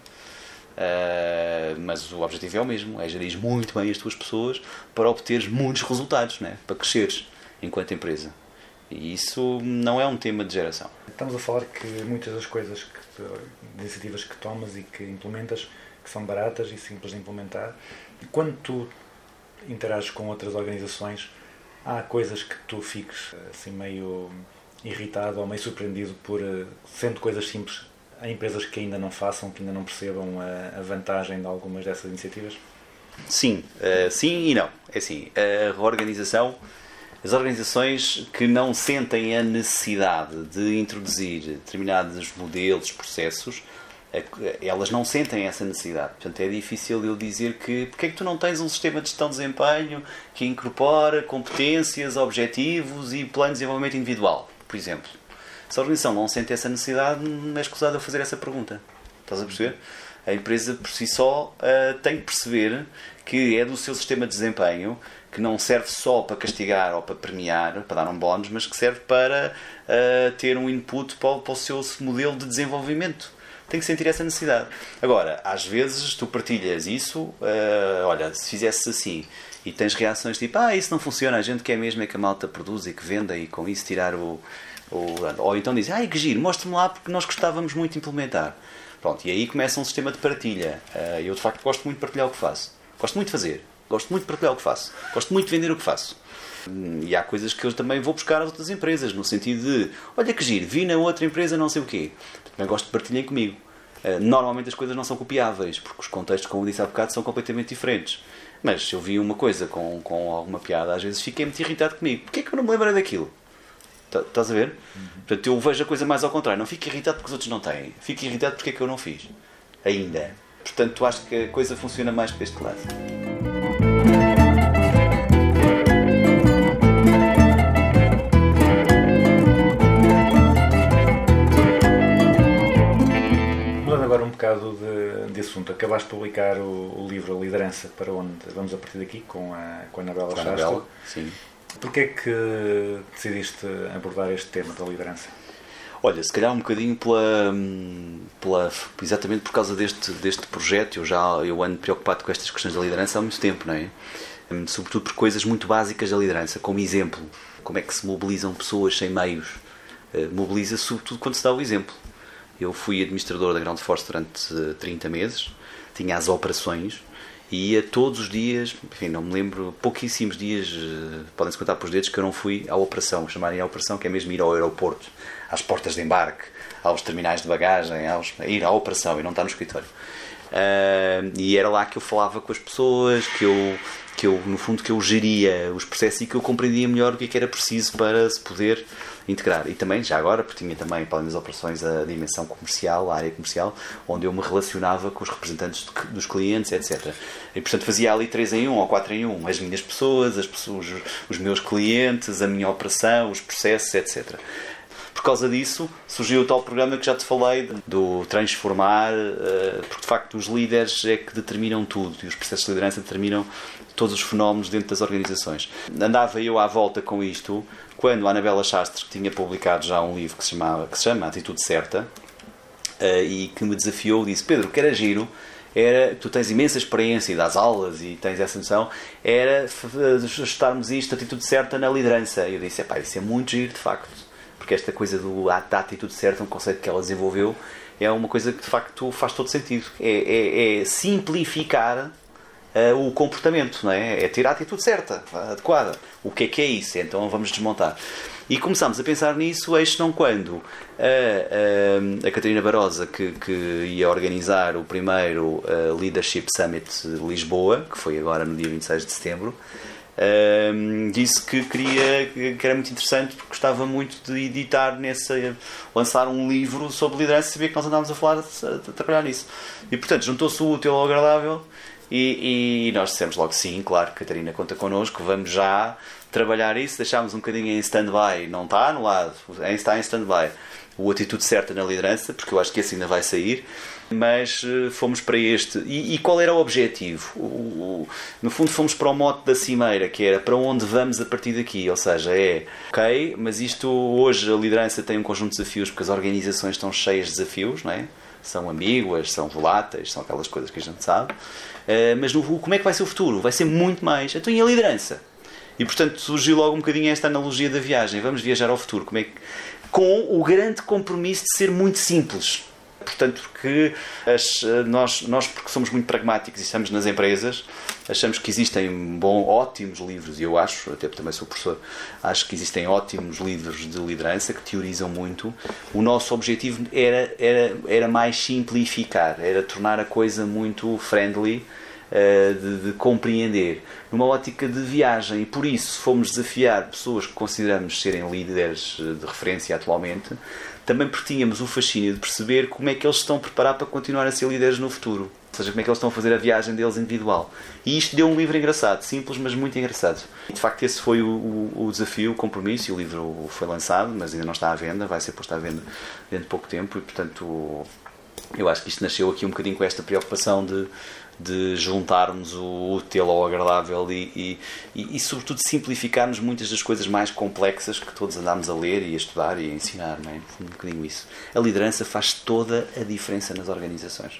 S2: Uh, mas o objetivo é o mesmo, é gerir muito bem as tuas pessoas para obteres muitos resultados, né? para cresceres enquanto empresa. E isso não é um tema de geração.
S1: Estamos a falar que muitas das coisas, que, iniciativas que tomas e que implementas, que são baratas e simples de implementar. Quando tu interages com outras organizações, há coisas que tu fiques assim meio irritado ou meio surpreendido por, eh, sendo coisas simples, há empresas que ainda não façam, que ainda não percebam a, a vantagem de algumas dessas iniciativas?
S2: Sim, eh, sim e não. É assim, a reorganização, as organizações que não sentem a necessidade de introduzir determinados modelos, processos, eh, elas não sentem essa necessidade. Portanto, é difícil eu dizer que porque é que tu não tens um sistema de gestão de desempenho que incorpora competências, objetivos e plano de desenvolvimento individual, por exemplo. Se a organização não sente essa necessidade, não é escusado eu fazer essa pergunta. Estás a perceber? A empresa, por si só, eh, tem que perceber que é do seu sistema de desempenho que não serve só para castigar ou para premiar, para dar um bónus, mas que serve para eh, ter um input para, o- para o seu modelo de desenvolvimento. Tem que sentir essa necessidade. Agora, às vezes tu partilhas isso, eh, olha, se fizesse assim e tens reações tipo, ah, isso não funciona, a gente quer mesmo é que a malta produza e que venda e com isso tirar o. o ou então dizem, ai que giro, mostra-me lá porque nós gostávamos muito de implementar. Pronto, e aí começa um sistema de partilha. Eh, Eu de facto gosto muito de partilhar o que faço. Gosto muito de fazer. Gosto muito de partilhar o que faço. Gosto muito de vender o que faço. E há coisas que eu também vou buscar às outras empresas, no sentido de, olha que giro, vi na outra empresa não sei o quê. Também gosto de partilhar comigo. Eh, Normalmente as coisas não são copiáveis, porque os contextos, como disse há bocado, são completamente diferentes. Mas se eu vi uma coisa com, com alguma piada, às vezes fiquei muito irritado comigo. Porquê é que eu não me lembrei daquilo? Tá- Estás a ver? Portanto, eu vejo a coisa mais ao contrário. Não fico irritado porque os outros não têm. Fico irritado porque é que eu não fiz. Ainda. Portanto, acho que a coisa funciona mais para este lado.
S1: Bocado de, de assunto, acabaste de publicar o, o livro A Liderança, para onde vamos a partir daqui com a, com a Anabela Shasta.
S2: Anabela, sim.
S1: Porquê é que decidiste abordar este tema da liderança?
S2: Olha, se calhar um bocadinho pela, pela exatamente por causa deste, deste projeto, eu já eu ando preocupado com estas questões da liderança há muito tempo, não é? Hum, Sobretudo por coisas muito básicas da liderança, como exemplo, como é que se mobilizam pessoas sem meios. Eh, Mobiliza-se sobretudo quando se dá o exemplo. Eu fui administrador da Ground Force durante eh, 30 meses, tinha as operações e ia todos os dias, enfim, não me lembro, pouquíssimos dias, eh, podem-se contar por dedos, que eu não fui à operação, chamarem a operação, que é mesmo ir ao aeroporto, às portas de embarque, aos terminais de bagagem, aos, ir à operação e não estar no escritório. Ah, e era lá que eu falava com as pessoas, que eu, que eu, no fundo, que eu geria os processos e que eu compreendia melhor o que é que era preciso para se poder integrar. E também, já agora, porque tinha também, para além das operações, a dimensão comercial, a área comercial, onde eu me relacionava com os representantes de- dos clientes, etc. E, portanto, fazia ali 3 em 1 ou 4 em 1. As minhas pessoas, as pessoas, os meus clientes, a minha operação, os processos, etc. Por causa disso, surgiu o tal programa que já te falei, do transformar, eh, porque de facto os líderes é que determinam tudo e os processos de liderança determinam todos os fenómenos dentro das organizações. Andava eu à volta com isto quando a Anabela Chastres que tinha publicado já um livro que se, chamava, que se chama Atitude Certa eh, e que me desafiou, disse Pedro, que era giro era, tu tens imensa experiência das aulas e tens essa noção, era ajustarmos isto, atitude certa na liderança. E eu disse, epá, isso é muito giro de facto, porque esta coisa do, da atitude certa, um conceito que ela desenvolveu, é uma coisa que de facto faz todo sentido. É, é- é simplificar eh, o comportamento, não é? É ter a atitude certa, adequada. O que é que é isso? Então vamos desmontar. E começámos a pensar nisso, eis não quando a, a, a Catarina Barosa, que, que ia organizar o primeiro eh, Leadership Summit Lisboa, que foi agora no dia 26 de setembro, disse que queria que era muito interessante porque gostava muito de editar nessa lançar um livro sobre liderança sabia que nós andávamos a falar a, trabalhar nisso e portanto juntou-se o útil ao agradável e, e nós dissemos logo sim, claro, Catarina conta connosco, vamos já trabalhar isso, deixámos um bocadinho em stand-by, não está anulado, está em stand-by o atitude certa na liderança, porque eu acho que esse ainda vai sair, mas eh, fomos para este. E, e qual era o objetivo? O- o- no fundo, fomos para o mote da cimeira, que era para onde vamos a partir daqui. Ou seja, é ok, mas isto hoje a liderança tem um conjunto de desafios, porque as organizações estão cheias de desafios, não é? São ambíguas, são voláteis, são aquelas coisas que a gente sabe. Eh, mas no, como é que vai ser o futuro? Vai ser muito mais. Então, e a liderança? E portanto surgiu logo um bocadinho esta analogia da viagem. Vamos viajar ao futuro. Como é que... Com o grande compromisso de ser muito simples. portanto, porque as, eh, nós, nós, porque somos muito pragmáticos e estamos nas empresas, achamos que existem bom, ótimos livros, e eu acho, até porque também sou professor, acho que existem ótimos livros de liderança que teorizam muito. O nosso objetivo era, era, era mais simplificar, era tornar a coisa muito friendly. eh, De, de compreender numa ótica de viagem e por isso fomos desafiar pessoas que consideramos serem líderes eh, de referência atualmente também porque tínhamos o fascínio de perceber como é que eles estão a preparar para continuar a ser líderes no futuro. Ou seja, como é que eles estão a fazer a viagem deles individual. E isto deu um livro engraçado, simples, mas muito engraçado. E, de facto, esse foi o, o- o desafio, o compromisso. O livro foi lançado, mas ainda não está à venda, vai ser posto à venda dentro de pouco tempo. E, portanto, eu acho que isto nasceu aqui um bocadinho com esta preocupação de, de juntarmos o útil ao agradável e, e, e, sobretudo, simplificarmos muitas das coisas mais complexas que todos andámos a ler e a estudar e a ensinar. Não é? Um bocadinho isso. A liderança faz toda a diferença nas organizações.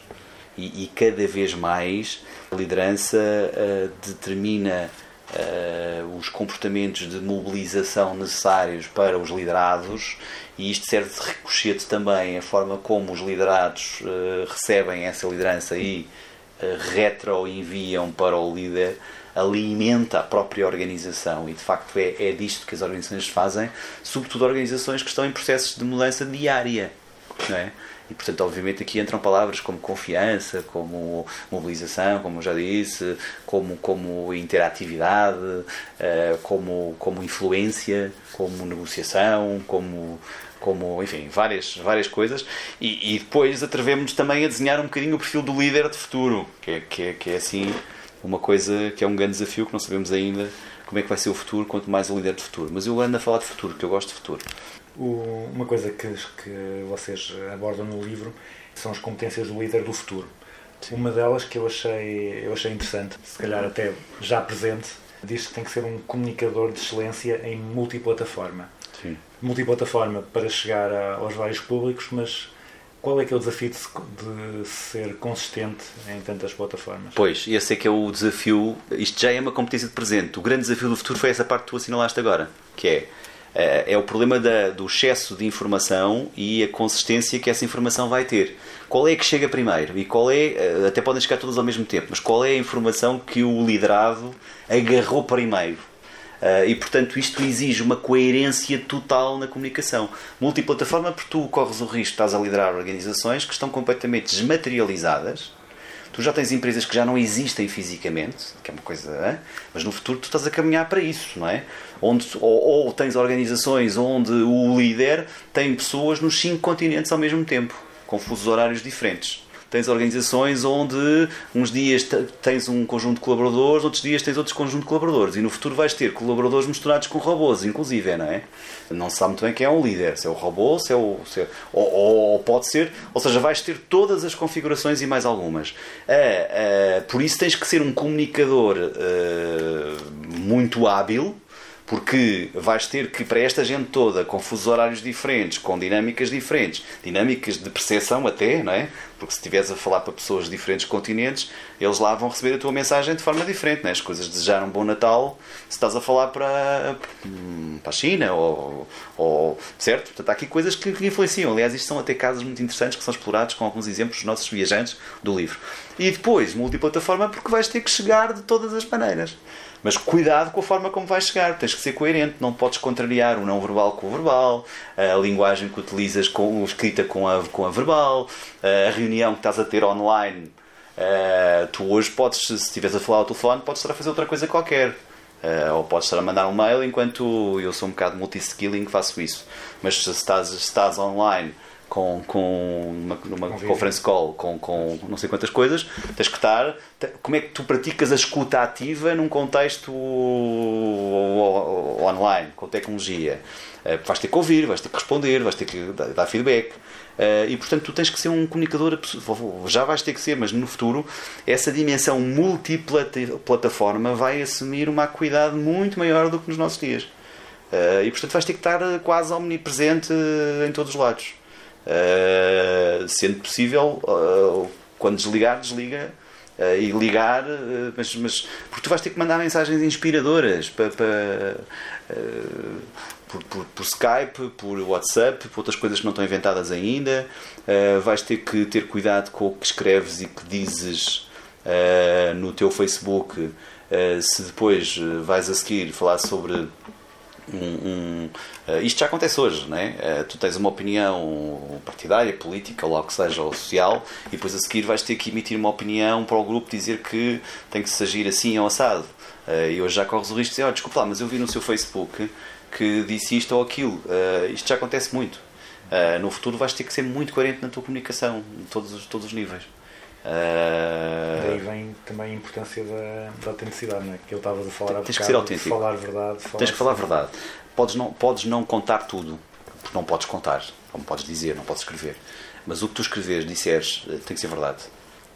S2: E, e cada vez mais a liderança ah, determina ah, os comportamentos de mobilização necessários para os liderados e isto serve de ricochete também a forma como os liderados ah, recebem essa liderança e retro-enviam para o líder alimenta a própria organização e de facto é, é disto que as organizações fazem, sobretudo organizações que estão em processos de mudança diária. Não é? E portanto, obviamente, aqui entram palavras como confiança, como mobilização, como já disse, como, como interatividade, eh, como, como influência, como negociação, como, como enfim, várias, várias coisas. E, e depois atrevemos também a desenhar um bocadinho o perfil do líder de futuro, que é, que é, que é assim uma coisa que é um grande desafio que não sabemos ainda como é que vai ser o futuro, quanto mais o líder de futuro. Mas eu ando a falar de futuro, porque eu gosto de futuro.
S1: O- uma coisa que, que vocês abordam no livro são as competências do líder do futuro. Uma delas que eu achei, eu achei interessante, se calhar até já presente, diz que tem que ser um comunicador de excelência em multiplataforma.
S2: Sim.
S1: Multiplataforma para chegar a- aos vários públicos, mas qual é que é o desafio de, de ser consistente em tantas plataformas?
S2: Pois, esse é que é o desafio. Isto já é uma competência de presente. O grande desafio do futuro foi essa parte que tu assinalaste agora, que é, é o problema da- do excesso de informação e a consistência que essa informação vai ter. Qual é que chega primeiro? E qual é, eh, até podem chegar todas ao mesmo tempo, mas qual é a informação que o liderado agarrou primeiro? Uh, e portanto isto exige uma coerência total na comunicação. Multiplataforma, porque tu corres o risco, estás a liderar organizações que estão completamente desmaterializadas. Tu já tens empresas que já não existem fisicamente, que é uma coisa, mas no futuro tu estás a caminhar para isso, não é? Onde, ou, ou tens organizações onde o líder tem pessoas nos cinco continentes ao mesmo tempo, com fusos horários diferentes. Tens organizações onde uns dias te- tens um conjunto de colaboradores, outros dias tens outros conjunto de colaboradores. E no futuro vais ter colaboradores misturados com robôs, inclusive, não é? Não se sabe muito bem quem é um líder, se é o robô, se é o. Se é- ou- ou pode ser. Ou seja, vais ter todas as configurações e mais algumas. Ah, ah, por isso tens que ser um comunicador ah, muito hábil porque vais ter que, para esta gente toda, com fusos horários diferentes, com dinâmicas diferentes, dinâmicas de percepção até, não é? Porque se estiveres a falar para pessoas de diferentes continentes, eles lá vão receber a tua mensagem de forma diferente, não é? As coisas de desejar um bom Natal, se estás a falar para, hum, para a China, ou, ou- certo? Portanto, há aqui coisas que, que influenciam. Aliás, isto são até casos muito interessantes que são explorados com alguns exemplos dos nossos viajantes do livro. E depois, multiplataforma, porque vais ter que chegar de todas as maneiras. Mas cuidado com a forma como vais chegar, tens que ser coerente, não podes contrariar o não verbal com o verbal, a linguagem que utilizas com escrita com a, com a verbal, a reunião que estás a ter online. tu hoje podes, se estiveres a falar ao telefone, podes estar a fazer outra coisa qualquer. Eh, ou podes estar a mandar um mail enquanto eu sou um bocado multi-skilling faço isso. Mas se estás, se estás online com, com uma, numa conference call com, com não sei quantas coisas, tens que estar. Como é que tu praticas a escuta ativa num contexto online, com tecnologia? Eh, Vais ter que ouvir, vais ter que responder, vais ter que dar feedback. Eh, E portanto, tu tens que ser um comunicador, já vais ter que ser, mas no futuro, essa dimensão multiplataforma vai assumir uma acuidade muito maior do que nos nossos dias. Eh, E portanto, vais ter que estar quase omnipresente em todos os lados. Uh, sendo possível, uh, quando desligar, desliga uh, e ligar, mas, mas porque tu vais ter que mandar mensagens inspiradoras para, para, por, por, por Skype, por WhatsApp, por outras coisas que não estão inventadas ainda. Vais ter que ter cuidado com o que escreves e que dizes no teu Facebook. Se depois vais a seguir falar sobre um, um, uh, isto já acontece hoje, não é? Uh, tu tens uma opinião partidária, política, ou lá que seja, ou social, e depois a seguir vais ter que emitir uma opinião para o grupo dizer que tem que se agir assim ou assado. Uh, e hoje já corres o risco de dizer, oh, desculpa lá, mas eu vi no seu Facebook que disse isto ou aquilo. Isto já acontece muito. No futuro vais ter que ser muito coerente na tua comunicação, em todos os, todos os níveis. Uh,
S1: Daí vem também a importância da, da autenticidade, não é? Que ele estava a falar há
S2: Tens que ser autêntico.
S1: Falar verdade.
S2: Tens que falar verdade. Podes não, podes não contar tudo, porque não podes contar, como podes dizer, não podes escrever. Mas o que tu escreveres, disseres, eh, tem que ser verdade.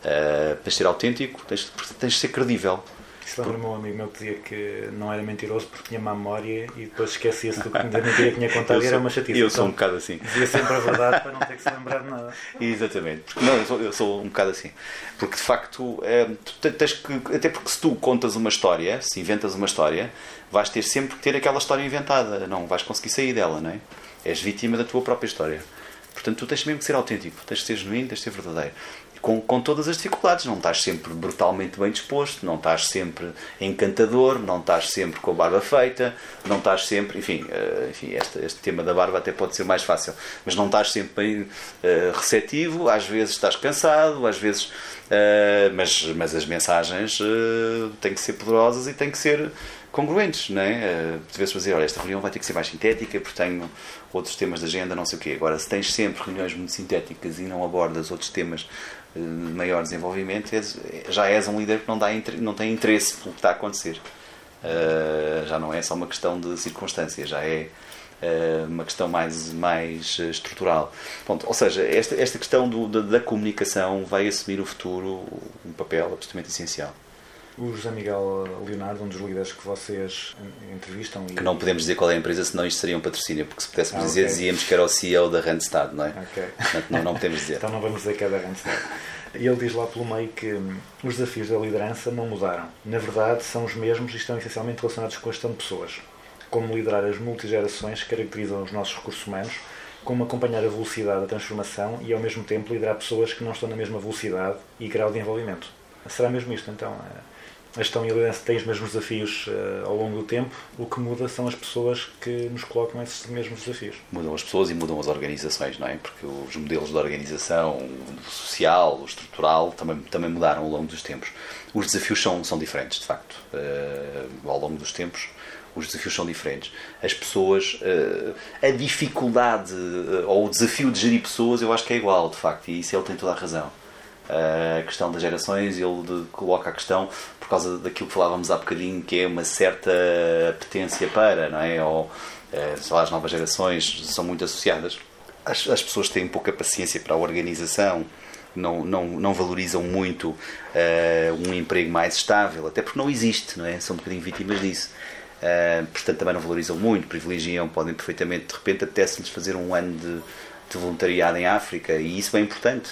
S2: Uh, tens de ser autêntico, tens, tens de ser credível.
S1: Isso lembra-me um amigo meu que dizia que não era mentiroso porque tinha má memória e depois esquecia-se do que da mentira que tinha contado e era uma chatice.
S2: eu sou um
S1: Então,
S2: bocado assim.
S1: Dizia sempre a verdade para não ter que se lembrar de nada.
S2: Exatamente. Não, eu sou, eu sou um bocado assim. Porque de facto, é, tens que. Até porque se tu contas uma história, se inventas uma história, vais ter sempre que ter aquela história inventada. Não vais conseguir sair dela, não é? És vítima da tua própria história. Portanto, tu tens mesmo que ser autêntico, tens de ser genuíno, tens de ser verdadeiro. Com, com todas as dificuldades, não estás sempre brutalmente bem disposto, não estás sempre encantador, não estás sempre com a barba feita, não estás sempre, enfim, eh, enfim este, este tema da barba até pode ser mais fácil, mas não estás sempre bem eh, receptivo, às vezes estás cansado, às vezes, eh, mas, mas as mensagens têm que ser poderosas e têm que ser congruentes, não é? Eh, De vez fazer, olha, esta reunião vai ter que ser mais sintética porque tenho outros temas de agenda, não sei o quê. Agora, se tens sempre reuniões muito sintéticas e não abordas outros temas maior desenvolvimento, és- já és um líder que não, dá, não tem interesse pelo que está a acontecer. Eh, já não é só uma questão de circunstâncias, já é eh, uma questão mais, mais eh, estrutural. Pronto, ou seja, esta, esta questão do- da, da comunicação vai assumir no futuro um papel absolutamente essencial.
S1: O José Miguel Leonardo, um dos líderes que vocês entrevistam e
S2: Que não podemos dizer qual é a empresa, senão isto seria um patrocínio, porque se pudéssemos
S1: Ah,
S2: dizer, dizíamos que era o CEO da Randstad, não é?
S1: Ok.
S2: Portanto, não, não podemos dizer. <laughs>
S1: Então não vamos dizer que é da Randstad. E ele diz lá pelo meio que hum, os desafios da liderança não mudaram. Na verdade, são os mesmos e estão essencialmente relacionados com a gestão de pessoas. Como liderar as multigerações que caracterizam os nossos recursos humanos, como acompanhar a velocidade da transformação e, ao mesmo tempo, liderar pessoas que não estão na mesma velocidade e grau de envolvimento. Será mesmo isto, então? A gestão e a liderança têm os mesmos desafios eh, ao longo do tempo, o que muda são as pessoas que nos colocam esses mesmos desafios.
S2: Mudam as pessoas e mudam as organizações, não é? Porque os modelos de organização, o social, o estrutural, também, também mudaram ao longo dos tempos. Os desafios são, são diferentes, de facto. Eh, ao longo dos tempos, os desafios são diferentes. As pessoas, eh, a dificuldade ou o desafio de gerir pessoas, eu acho que é igual, de facto, e isso ele tem toda a razão. A questão das gerações, ele coloca a questão por causa daquilo que falávamos há bocadinho, que é uma certa apetência para, não é? Ou, eh, sei lá, as novas gerações são muito associadas. As, as pessoas têm pouca paciência para a organização, não, não, não valorizam muito eh, um emprego mais estável, até porque não existe, não é? São um bocadinho vítimas disso. Eh, portanto, também não valorizam muito, privilegiam, podem perfeitamente, de repente, apetece-lhes fazer um ano de, de voluntariado em África, e isso é importante.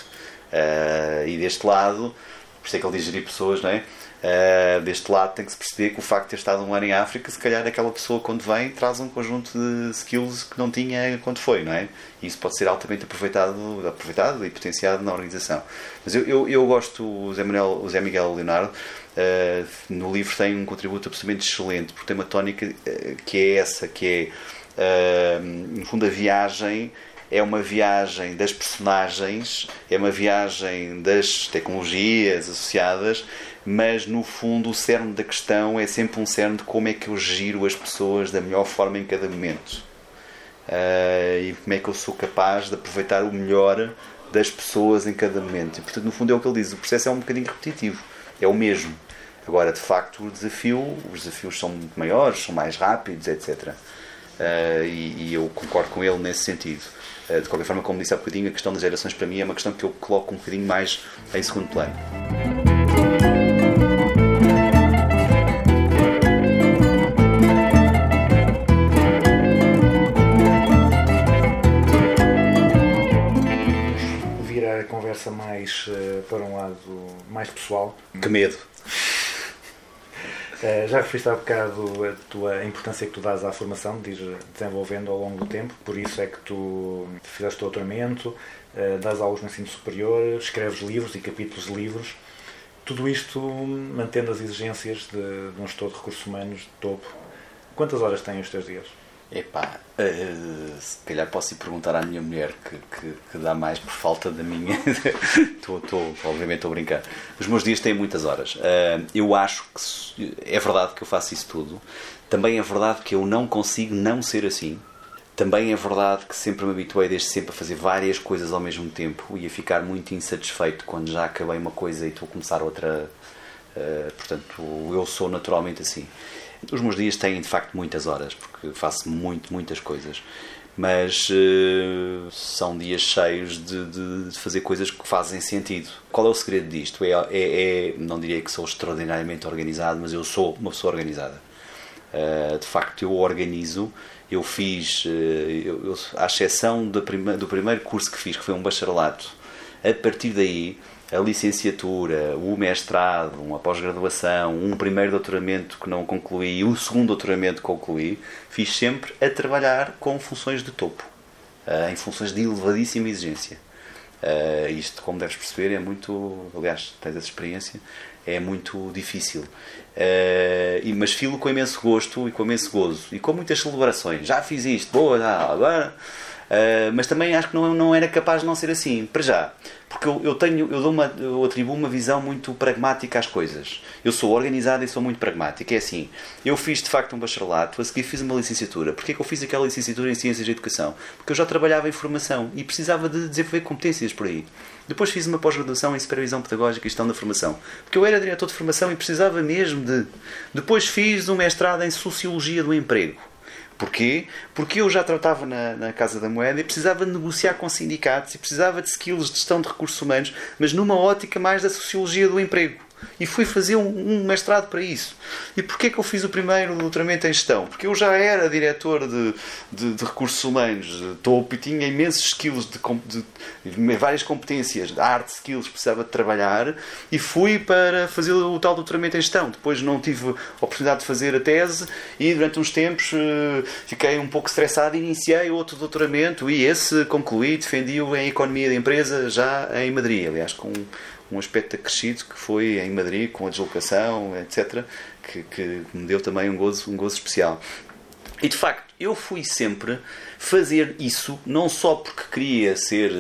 S2: Eh, e deste lado, por isso é que ele diz gerir pessoas, não é? Uh, deste lado tem que se perceber que o facto de ter estado um ano em África, se calhar aquela pessoa quando vem traz um conjunto de skills que não tinha quando foi, não é? E isso pode ser altamente aproveitado, aproveitado e potenciado na organização. Mas eu, eu, eu gosto, o Zé, Manuel, o Zé Miguel Leonardo, uh, no livro tem um contributo absolutamente excelente, porque tem uma tónica uh, que é essa, que é, uh, no fundo, a viagem é uma viagem das personagens, é uma viagem das tecnologias associadas, mas no fundo o cerne da questão é sempre um cerne de como é que eu giro as pessoas da melhor forma em cada momento. Uh, e como é que eu sou capaz de aproveitar o melhor das pessoas em cada momento. E portanto, no fundo, é o que ele diz: o processo é um bocadinho repetitivo, é o mesmo. Agora, de facto, o desafio, os desafios são muito maiores, são mais rápidos, etc. Uh, e, e eu concordo com ele nesse sentido. Uh, de qualquer forma, como disse há bocadinho, a questão das gerações para mim é uma questão que eu coloco um bocadinho mais em segundo plano.
S1: Vira a conversa mais uh, para um lado mais pessoal.
S2: Que medo!
S1: Eh, Já referiste há bocado a tua importância que tu dás à formação, de ir desenvolvendo ao longo do tempo, por isso é que tu fizeste doutoramento, eh, dás aulas no ensino superior, escreves livros e capítulos de livros. Tudo isto mantendo as exigências de, de um gestor de recursos humanos de topo. Quantas horas têm os teus dias?
S2: Epá, eh, se calhar posso ir perguntar à minha mulher que, que, que dá mais por falta da minha. <laughs> Estou, estou, obviamente, estou a brincar. Os meus dias têm muitas horas. Eh, eu acho que é verdade que eu faço isso tudo. Também é verdade que eu não consigo não ser assim. Também é verdade que sempre me habituei desde sempre a fazer várias coisas ao mesmo tempo e a ficar muito insatisfeito quando já acabei uma coisa e estou a começar outra. Uh, portanto, eu sou naturalmente assim. Os meus dias têm de facto muitas horas, porque faço muito, muitas coisas. Mas uh, são dias cheios de, de- de fazer coisas que fazem sentido. Qual é o segredo disto? É, é- é- não diria que sou extraordinariamente organizado, mas eu sou uma pessoa organizada. Uh, de facto, eu organizo. Eu fiz, uh, eu, eu- à exceção do, prime- do primeiro curso que fiz, que foi um bacharelato, a partir daí, a licenciatura, o mestrado, uma pós-graduação, um primeiro doutoramento que não concluí, o segundo doutoramento que concluí, fiz sempre a trabalhar com funções de topo, uh, em funções de elevadíssima exigência. Uh, isto, como deves perceber, é muito. Aliás, tens essa experiência, é muito difícil. Uh, e, mas filo com imenso gosto e com imenso gozo e com muitas celebrações. Já fiz isto, boa, já, agora. Uh, mas também acho que não, não era capaz de não ser assim, para já. Porque eu, eu tenho, eu, dou uma, eu atribuo uma visão muito pragmática às coisas. Eu sou organizado e sou muito pragmático. É assim, eu fiz de facto um bacharelato, a seguir fiz uma licenciatura. Porquê que eu fiz aquela licenciatura em Ciências de Educação? Porque eu já trabalhava em formação e precisava de desenvolver competências por aí. Depois fiz uma pós-graduação em Supervisão Pedagógica e Gestão da Formação. Porque eu era diretor de formação e precisava mesmo de. Depois fiz um mestrado em Sociologia do Emprego. Porquê? Porque eu já tratava na, na Casa da Moeda e precisava de negociar com sindicatos e precisava de skills de gestão de recursos humanos, mas numa ótica mais da sociologia do emprego. E fui fazer um, um mestrado para isso. E porquê que eu fiz o primeiro doutoramento em gestão? Porque eu já era diretor de, de, de recursos humanos, de topo, e tinha imensos skills, de, de- várias competências, de arte skills precisava de trabalhar, e fui para fazer o tal doutoramento em gestão. Depois não tive oportunidade de fazer a tese, e durante uns tempos eh, fiquei um pouco estressado e iniciei outro doutoramento, e esse concluí, defendi-o em Economia de Empresa, já em Madrid, aliás, com um aspecto acrescido que foi em Madrid, com a deslocação, etc., que, que me deu também um gozo, um gozo especial. E de facto, eu fui sempre fazer isso, não só porque queria ser,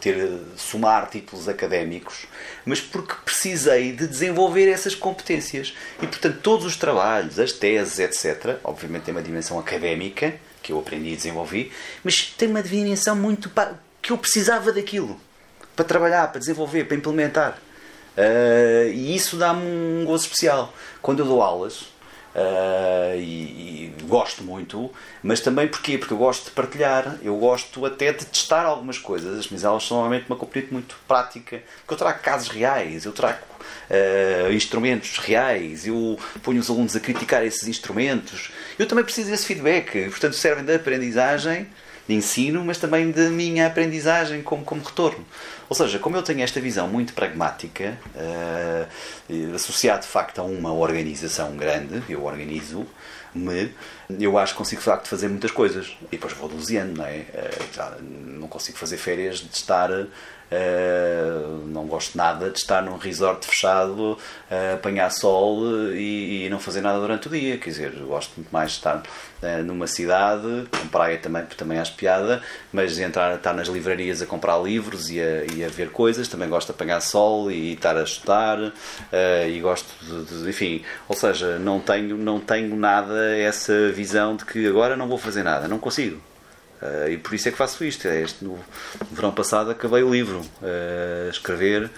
S2: ter, somar títulos académicos, mas porque precisei de desenvolver essas competências. E portanto, todos os trabalhos, as teses, etc., obviamente tem uma dimensão académica, que eu aprendi e desenvolvi, mas tem uma dimensão muito. que eu precisava daquilo para trabalhar, para desenvolver, para implementar. Uh, e isso dá-me um gozo especial. Quando eu dou aulas, uh, e, e gosto muito, mas também porquê? Porque eu gosto de partilhar, eu gosto até de testar algumas coisas. As minhas aulas são normalmente uma componente muito prática, porque eu trago casos reais, eu trago uh, instrumentos reais, eu ponho os alunos a criticar esses instrumentos. Eu também preciso desse feedback, portanto, servem de aprendizagem de ensino, mas também da minha aprendizagem como, como retorno. Ou seja, como eu tenho esta visão muito pragmática, eh, associada de facto a uma organização grande, eu organizo-me, eu acho que consigo de facto fazer muitas coisas. E depois vou doseando, não é? Eh, já não consigo fazer férias de estar. Eh, não gosto nada de estar num resort fechado, a apanhar sol e, e não fazer nada durante o dia. Quer dizer, gosto muito mais de estar eh, numa cidade, com praia também, porque também acho piada, mas entrar, estar nas livrarias a comprar livros e a, e a ver coisas. Também gosto de apanhar sol e estar a estudar eh, e gosto de, de- enfim, ou seja, não tenho, não tenho nada essa visão de que agora não vou fazer nada, não consigo. Eh, e por isso é que faço isto. É Este, no, verão passado acabei o livro eh, a escrever,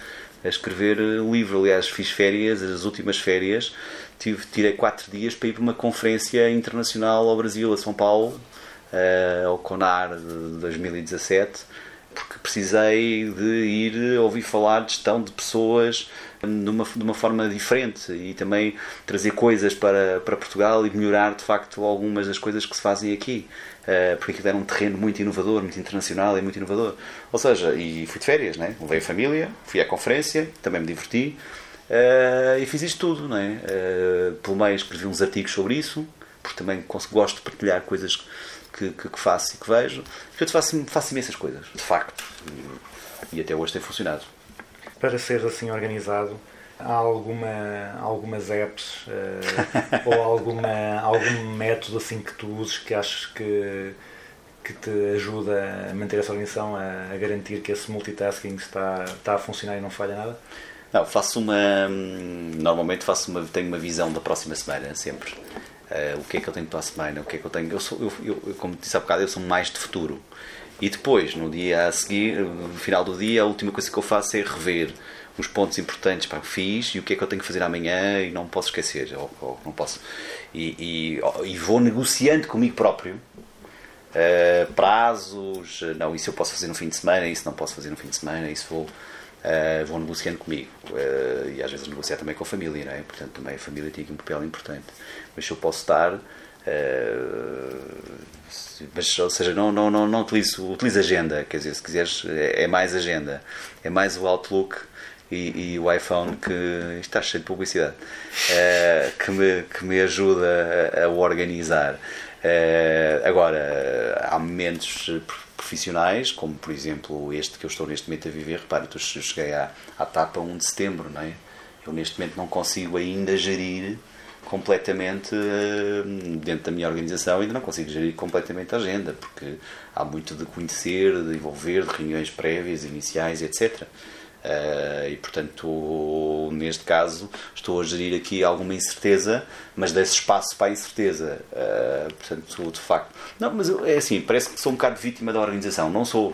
S2: a escrever o livro. Aliás, fiz férias, as últimas férias, tive, tirei quatro dias para ir para uma conferência internacional ao Brasil, a São Paulo, eh, ao CONAR de 2017, porque precisei de ir ouvir falar de gestão de pessoas numa, de uma forma diferente e também trazer coisas para, para Portugal e melhorar de facto algumas das coisas que se fazem aqui. Eh, porque aquilo era um terreno muito inovador, muito internacional e muito inovador. Ou seja, e fui de férias, né? levei a família, fui à conferência, também me diverti. Eh, e fiz isto tudo, não é? Eh, pelo meio escrevi uns artigos sobre isso, porque também gosto de partilhar coisas que, que, que faço e que vejo. Portanto, faço, faço imensas coisas, de facto. E, até hoje tem funcionado.
S1: Para seres assim organizado, há alguma, algumas apps eh, <laughs> ou alguma, algum método assim que tu uses que achas que, que te ajuda a manter essa organização, a, a garantir que esse multitasking está, está a funcionar e não falha nada?
S2: Não, faço uma. Normalmente faço uma, tenho uma visão da próxima semana, sempre. Eh, o que é que eu tenho para a semana? O que é que eu tenho? Eu sou, eu- eu, como disse há bocado, eu sou mais de futuro. E depois, no dia a seguir, no final do dia, a última coisa que eu faço é rever os pontos importantes para que fiz e o que é que eu tenho que fazer amanhã e não posso esquecer. Ou, ou não posso. E, e, e vou negociando comigo próprio Uh, prazos, uh, não, isso eu posso fazer no fim de semana, isso não posso fazer no fim de semana, isso vou, uh, vou negociando comigo. Uh, e às vezes negociar também com a família, não é? Portanto, também a família tem aqui um papel importante. Mas se eu posso estar. mas, ou seja, não, não, não, não utilizo, utilizo agenda, quer dizer, se quiseres, é, é mais agenda, é mais o Outlook e, e o iPhone que está cheio de publicidade uh, que, me, que me ajuda a, a organizar. Eh, agora, há momentos profissionais, como por exemplo este que eu estou neste momento a viver. Repare, eu cheguei à, à etapa 1 de setembro, não é? Eu neste momento não consigo ainda gerir completamente eh, dentro da minha organização, ainda não consigo gerir completamente a agenda, porque há muito de conhecer, de envolver, de reuniões prévias, iniciais, etc. Uh, e portanto, neste caso, estou a gerir aqui alguma incerteza, mas desse espaço para a incerteza. Uh, portanto, de facto. Não, mas é assim, parece que sou um bocado vítima da organização. Não sou.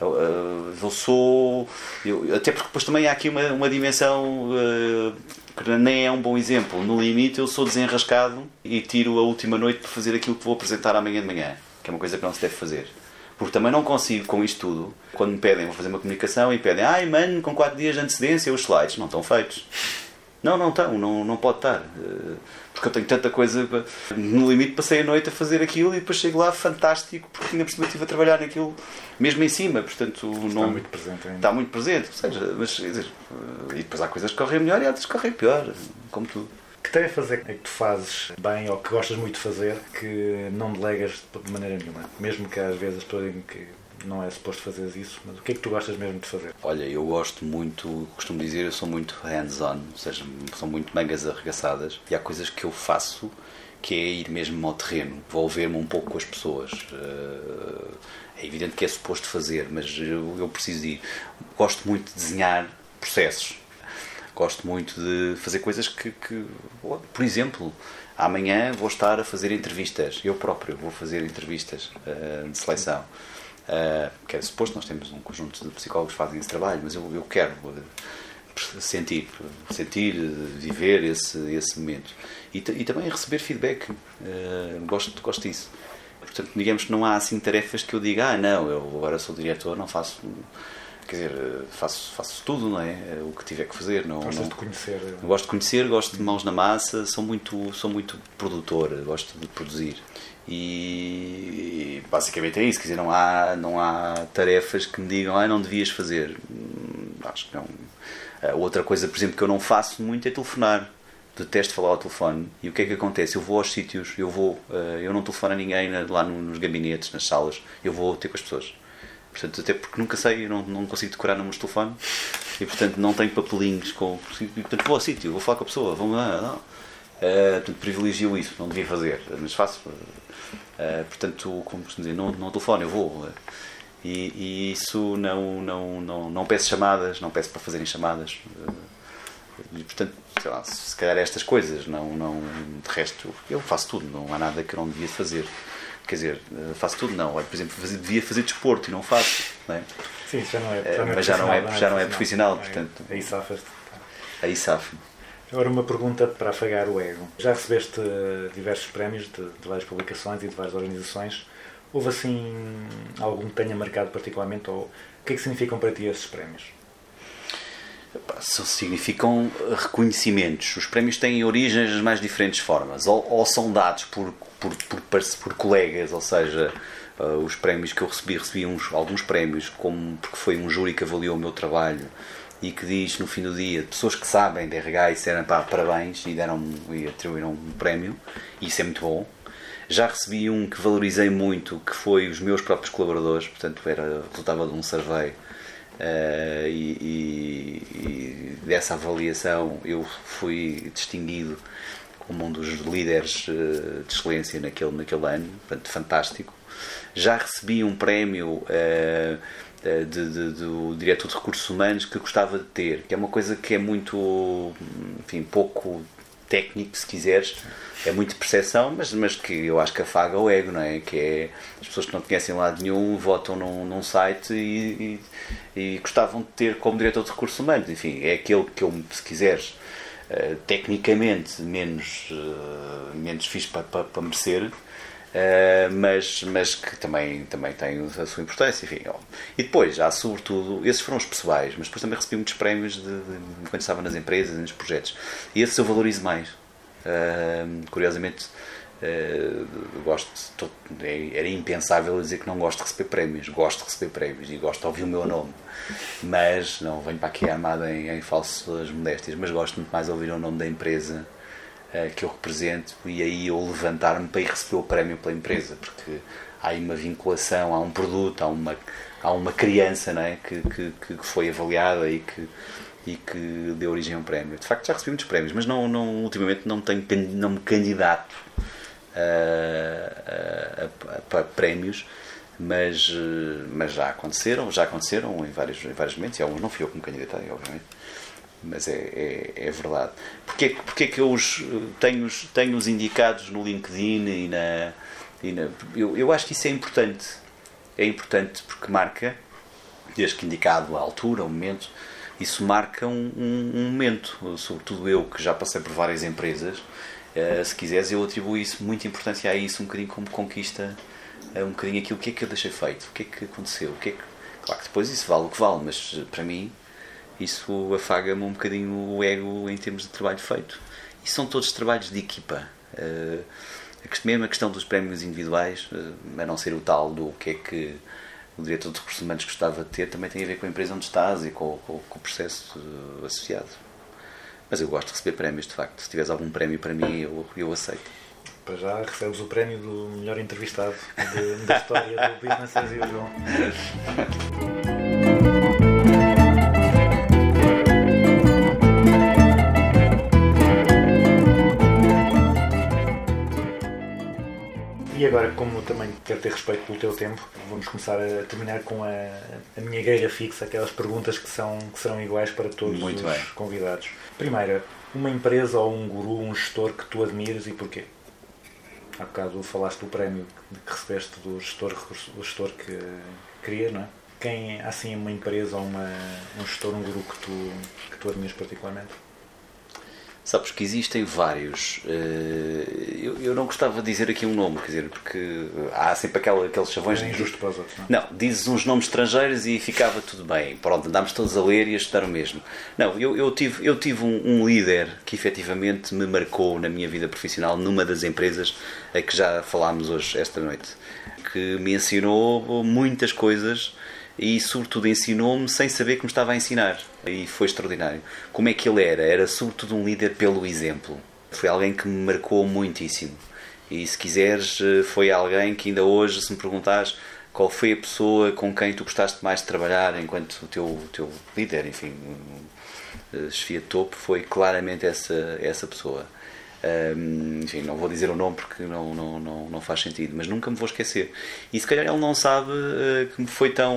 S2: Eu, uh, eu sou. eu- até porque depois também há aqui uma, uma dimensão uh, que nem é um bom exemplo. No limite, eu sou desenrascado e tiro a última noite para fazer aquilo que vou apresentar amanhã de manhã, que é uma coisa que não se deve fazer. Porque também não consigo com isto tudo, quando me pedem, vou fazer uma comunicação e pedem, ai mano, com 4 dias de antecedência os slides, não estão feitos. Não, não estão, não, não pode estar. Eh, Porque eu tenho tanta coisa. No limite, passei a noite a fazer aquilo e depois chego lá fantástico, porque tinha percebido estive a trabalhar naquilo mesmo em cima. Portanto, não,
S1: muito presente ainda.
S2: Está muito presente. Ou seja, mas, quer dizer, eh, e depois há coisas que correm melhor e outras que correm pior, como tudo.
S1: Que tarefas é que tu fazes bem ou que gostas muito de fazer que não delegas de maneira nenhuma? Mesmo que às vezes as pessoas digam que não é suposto fazer isso, mas o que é que tu gostas mesmo de fazer?
S2: Olha, eu gosto muito, costumo dizer, eu sou muito hands-on, ou seja, são muito mangas arregaçadas e há coisas que eu faço que é ir mesmo ao terreno, envolver-me um pouco com as pessoas. Eh, É evidente que é suposto fazer, mas eu, eu preciso ir. Gosto muito de desenhar processos. Gosto muito de fazer coisas que, que por exemplo, amanhã vou estar a fazer entrevistas. Eu próprio vou fazer entrevistas eh, de seleção. Uh, que é suposto, nós temos um conjunto de psicólogos que fazem esse trabalho, mas eu, eu quero uh, sentir, sentir, uh, viver esse, esse momento e, e também receber feedback. Uh, gosto, gosto disso. Portanto, digamos que não há assim tarefas que eu diga, ah, não, eu agora sou diretor, não faço. Quer dizer, uh, faço, faço tudo, não é? Uh, O que tiver que fazer. Não,
S1: Gostas
S2: não-
S1: de conhecer?
S2: eu gosto de conhecer, gosto de mãos na massa, sou muito, sou muito produtor, gosto de produzir. E basicamente é isso, quer dizer, não há, não há tarefas que me digam, ah, não devias fazer. Hum, Acho que não. Outra coisa, por exemplo, que eu não faço muito é telefonar. Detesto falar ao telefone. E o que é que acontece? Eu vou aos sítios, eu vou, eu não telefono a ninguém na- lá no- nos gabinetes, nas salas, eu vou ter com as pessoas. Portanto, até porque nunca sei, eu não, não consigo decorar números de telefone e, portanto, não tenho papelinhos com. Portanto, vou ao sítio, vou falar com a pessoa, vou lá, não. Uh, portanto, privilegio isso, não devia fazer, mas faço. Uh, portanto, como costumo dizer, não, não telefone, eu vou. E, e isso não, não, não, não peço chamadas, não peço para fazerem chamadas. E, portanto, sei lá, se calhar estas coisas, não, não, de resto, eu faço tudo, não há nada que eu não devia fazer. Quer dizer, uh, faço tudo, não. Olha, por exemplo, devia fazer desporto e não faço. Não é?
S1: Sim, isso já não é,
S2: Eh, mas já não é- já não é profissional, portanto.
S1: Aí safas-te.
S2: Aí safo
S1: Agora uma pergunta para afagar o ego. Já recebeste eh, diversos prémios de, de várias publicações e de várias organizações. Houve assim algum que tenha marcado particularmente ou o que é que significam para ti esses prémios?
S2: Significam reconhecimentos. Os prémios têm origens das mais diferentes formas. Ou, ou são dados por, por, por, por colegas, ou seja, eh, os prémios que eu recebi, recebi uns, alguns prémios como porque foi um júri que avaliou o meu trabalho e que diz no fim do dia, pessoas que sabem de RH e disseram pá, parabéns e deram e atribuíram um prémio, isso é muito bom. Já recebi um que valorizei muito, que foi os meus próprios colaboradores, portanto era, resultava de um survey eh, e, e- e dessa avaliação eu fui distinguido como um dos líderes eh, de excelência naquele, naquele ano, portanto, fantástico. Já recebi um prémio eh, de- de- do diretor de recursos humanos que gostava de ter, que é uma coisa que é muito, enfim, pouco técnico, se quiseres, é muito percepção, mas, mas que eu acho que afaga o ego, não é? Que é as pessoas que não conhecem lado nenhum votam num, num site e, e, e gostavam de ter como diretor de recursos humanos. Enfim, é aquele que eu, se quiseres, eh, tecnicamente menos, eh, menos fixe para, para, para merecer, eh, mas, mas que também, também tem a sua importância. Enfim. E depois, há sobretudo, esses foram os pessoais, mas depois também recebi muitos prémios de, de- quando estava nas empresas nos projetos. E esses eu valorizo mais. Eh, curiosamente, eh, gosto, é- era impensável dizer que não gosto de receber prémios. Gosto de receber prémios e gosto de ouvir o meu nome. Mas não venho para aqui armado em, em falsas modéstias, mas gosto muito mais de ouvir o nome da empresa eh, que eu represento e aí eu levantar-me para ir receber o prémio pela empresa, porque há aí uma vinculação, há um produto, há uma, há uma criança não é? que, que, que foi avaliada e que, e que deu origem a um prémio. De facto, já recebi muitos prémios, mas não, não, ultimamente não, tenho, não me candidato a, a- a- para prémios, mas, eh, mas já aconteceram, já aconteceram em vários, em vários momentos, e alguns não fui eu me candidatei, obviamente mas é, é, é verdade. Porquê, porquê que eu os tenho, tenho os indicados no LinkedIn e na. E na eu, eu acho que isso é importante. É importante porque marca, desde que indicado a altura, o momento, isso marca um, um- um momento. Sobretudo eu, que já passei por várias empresas, eh, se quiseres, eu atribuo isso muita importância a isso, um bocadinho como conquista, eh, um bocadinho aquilo, o que é que eu deixei feito, o que é que aconteceu, o que é que. Claro que depois isso vale o que vale, mas eh, para mim isso afaga-me um bocadinho o ego em termos de trabalho feito. E são todos trabalhos de equipa. Quest- mesmo a questão dos prémios individuais, eh, a não ser o tal do que é que o diretor de recursos humanos gostava de ter, também tem a ver com a empresa onde estás e com, com- com o processo eh, associado. Mas eu gosto de receber prémios, de facto. Se tiveres algum prémio para mim, eu, eu aceito.
S1: Para já recebes o prémio do melhor entrevistado de- da história do Business as Usual. <laughs> E agora, como também quero ter respeito pelo teu tempo, vamos começar a terminar com a, a minha guerra fixa, aquelas perguntas que, são, que serão iguais para todos
S2: Muito
S1: os
S2: bem.
S1: convidados. Primeira, uma empresa ou um guru, um gestor que tu admires e porquê? Há bocado falaste do prémio que recebeste do gestor, do gestor que querias, não é? Quem, assim uma empresa ou uma, um gestor, um guru que tu, que tu admires particularmente?
S2: Sabes que existem vários. eh, Eu, eu não gostava de dizer aqui um nome, quer dizer, porque há sempre aquela, aqueles chavões
S1: É
S2: de-
S1: injusto para os outros, não é?
S2: Não, dizes uns nomes estrangeiros e ficava tudo bem. Pronto, andámos todos a ler e a estudar o mesmo. Não, eu, eu tive, eu tive um, um líder que efetivamente me marcou na minha vida profissional numa das empresas a que já falámos hoje, esta noite. Que me ensinou muitas coisas e, sobretudo, ensinou-me sem saber que me estava a ensinar. E foi extraordinário. Como é que ele era? Era, sobretudo, um líder pelo exemplo. Foi alguém que me marcou muitíssimo. E se quiseres, eh, foi alguém que ainda hoje, se me perguntares qual foi a pessoa com quem tu gostaste mais de trabalhar enquanto o teu, teu líder, enfim, eh, chefia de topo, foi claramente essa, essa pessoa. Enfim, não vou dizer o nome porque não, não, não, não faz sentido, mas nunca me vou esquecer. E se calhar ele não sabe eh, que me foi tão.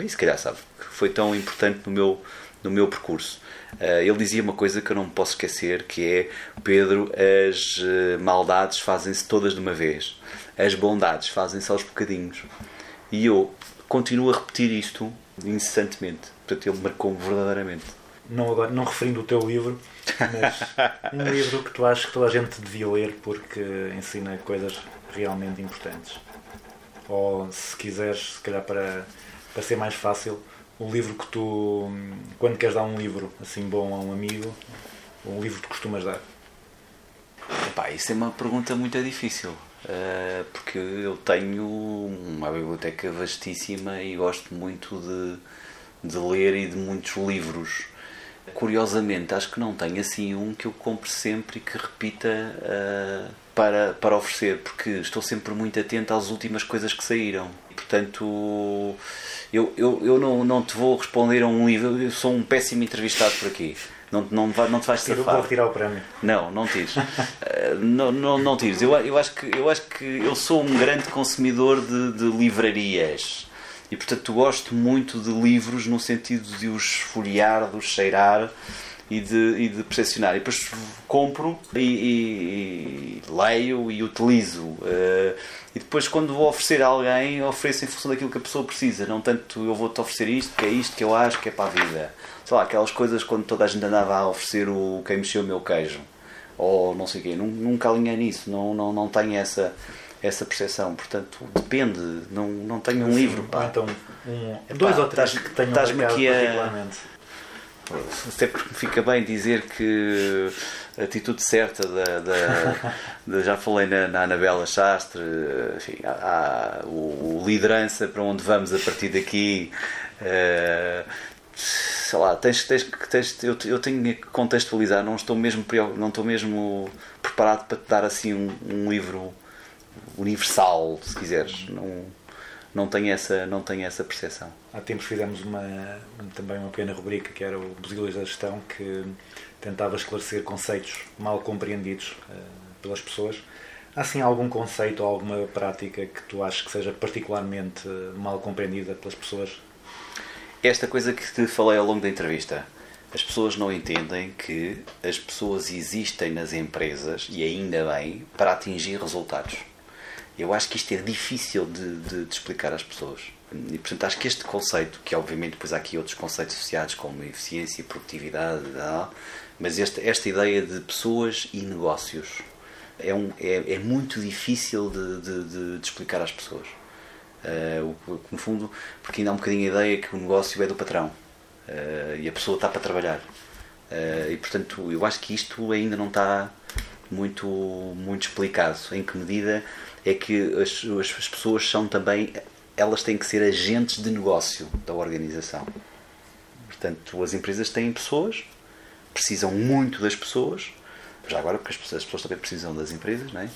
S2: E se calhar sabe que foi tão importante no meu, no meu percurso. Eh, ele dizia uma coisa que eu não me posso esquecer, que é Pedro, as eh, maldades fazem-se todas de uma vez, as bondades fazem-se aos bocadinhos. E eu continuo a repetir isto incessantemente. Portanto, ele marcou-me verdadeiramente.
S1: Não, agora- não referindo o teu livro, mas <laughs> um livro que tu achas que toda a gente devia ler porque ensina coisas realmente importantes. Ou se quiseres, se calhar para, para ser mais fácil, o livro que tu, quando queres dar um livro assim bom a um amigo, um livro que tu costumas dar.
S2: Epá, isso é uma pergunta muito difícil. eh, porque eu tenho uma biblioteca vastíssima e gosto muito de, de ler e de muitos livros. Curiosamente, acho que não tenho assim um que eu compre sempre e que repita ah, para, para oferecer, porque estou sempre muito atento às últimas coisas que saíram. Portanto, eu, eu, eu não, não te vou responder a um livro, eu sou um péssimo entrevistado por aqui. Não, não, não te vais
S1: Eu vou retirar o prémio.
S2: Não, não tires. Eh, <laughs> não, não, não tires. Eu, eu, acho que, eu acho que eu sou um grande consumidor de, de livrarias. E portanto gosto muito de livros no sentido de os folhear, de os cheirar e de, e de percepcionar. E depois compro e, e- e leio e utilizo. Eh, e depois quando vou oferecer a alguém, ofereço em função daquilo que a pessoa precisa. Não tanto eu vou-te oferecer isto, que é isto que eu acho que é para a vida. Sei lá, aquelas coisas quando toda a gente andava a oferecer o quem mexeu o meu queijo. Ou não sei o quê. Nun- Nunca alinhei nisso. Não, não, não tenho essa, essa percepção. Portanto, depende. Não, não tenho um livro.
S1: Ou
S2: Pá.
S1: então um,
S2: Epá,
S1: dois ou três que tenham
S2: estás-me aqui a- porque me fica bem dizer que a atitude certa da. da- <laughs> da- já falei na, na Anabela Chastre, enfim, há, há o, o liderança para onde vamos a partir daqui. eh, sei lá, tens, tens, tens, eu, eu tenho que contextualizar, não estou mesmo, não estou mesmo preparado para te dar assim um, um livro universal, se quiseres. Não, não, tenho essa, não tenho essa percepção.
S1: Há tempos fizemos uma, um- também uma pequena rubrica que era o Buzilis da Gestão, que tentava esclarecer conceitos mal compreendidos eh, pelas pessoas. Há assim algum conceito ou alguma prática que tu achas que seja particularmente mal compreendida pelas pessoas?
S2: esta coisa que te falei ao longo da entrevista. As pessoas não entendem que as pessoas existem nas empresas, e ainda bem, para atingir resultados. Eu acho que isto é difícil de, de- de explicar às pessoas. E, portanto, acho que este conceito, que obviamente depois há aqui outros conceitos associados, como eficiência, produtividade, mas esta, esta ideia de pessoas e negócios é, um, é, é muito difícil de, de- explicar às pessoas. Que, no fundo, porque ainda há um bocadinho a ideia que o negócio é do patrão eh, e a pessoa está para trabalhar. Eh, e portanto, eu acho que isto ainda não está muito, muito explicado. Em que medida é que as, as, as pessoas são também, elas têm que ser agentes de negócio da organização. Portanto, as empresas têm pessoas, precisam muito das pessoas, já agora porque as pessoas, as pessoas também precisam das empresas, não é?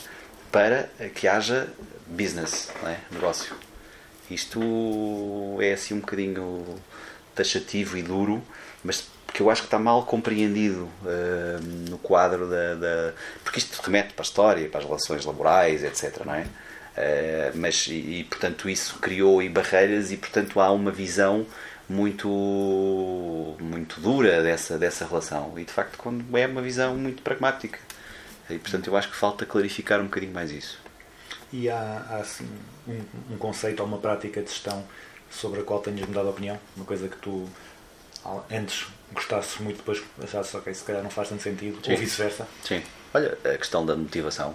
S2: para que haja business, é? negócio. Isto é assim um bocadinho taxativo e duro, mas porque eu acho que está mal compreendido ah, no quadro da, da- Porque isto remete para a história, para as relações laborais, etc. Não é? Ah, mas, e, e, portanto, isso criou aí barreiras e, portanto, há uma visão muito muito dura dessa, dessa relação. E, de facto, quando é uma visão muito pragmática. E, portanto, eu acho que falta clarificar um bocadinho mais isso.
S1: E há, há assim, um, um conceito ou uma prática de gestão sobre a qual tenhas mudado a opinião? Uma coisa que tu antes gostasses muito, depois achasses, ok, se calhar não faz tanto sentido,
S2: Sim.
S1: ou vice-versa?
S2: Sim. Olha, a questão da motivação.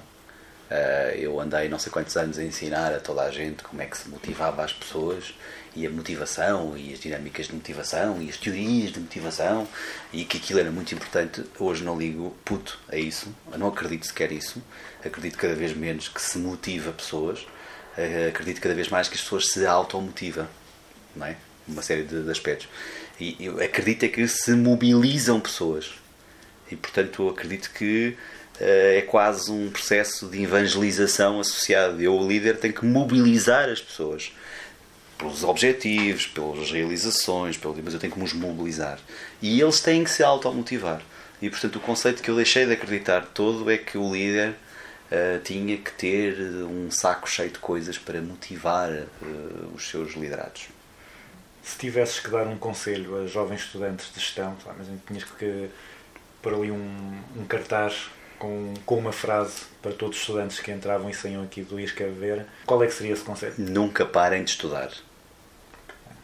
S2: Eh, eu andei não sei quantos anos a ensinar a toda a gente como é que se motivava as pessoas e a motivação e as dinâmicas de motivação e as teorias de motivação e que aquilo era muito importante. Hoje não ligo puto a isso, eu não acredito sequer isso. Acredito cada vez menos que se motiva pessoas, Eh, acredito cada vez mais que as pessoas se automotivam, não é? Uma série de, de aspectos. E eu acredito é que se mobilizam pessoas. E portanto eu acredito que eh, é quase um processo de evangelização associado. Eu, o líder, tenho que mobilizar as pessoas pelos objetivos, pelas realizações, pelo, mas eu tenho que os mobilizar. E eles têm que se automotivar. E portanto o conceito que eu deixei de acreditar todo é que o líder eh, tinha que ter eh, um saco cheio de coisas para motivar eh, os seus liderados.
S1: Se tivesses que dar um conselho a jovens estudantes de gestão, mas tinhas que pôr ali um, um cartaz com, com uma frase para todos os estudantes que entravam e saíam aqui do ISCAVER, qual é que seria esse conselho?
S2: nunca parem de estudar.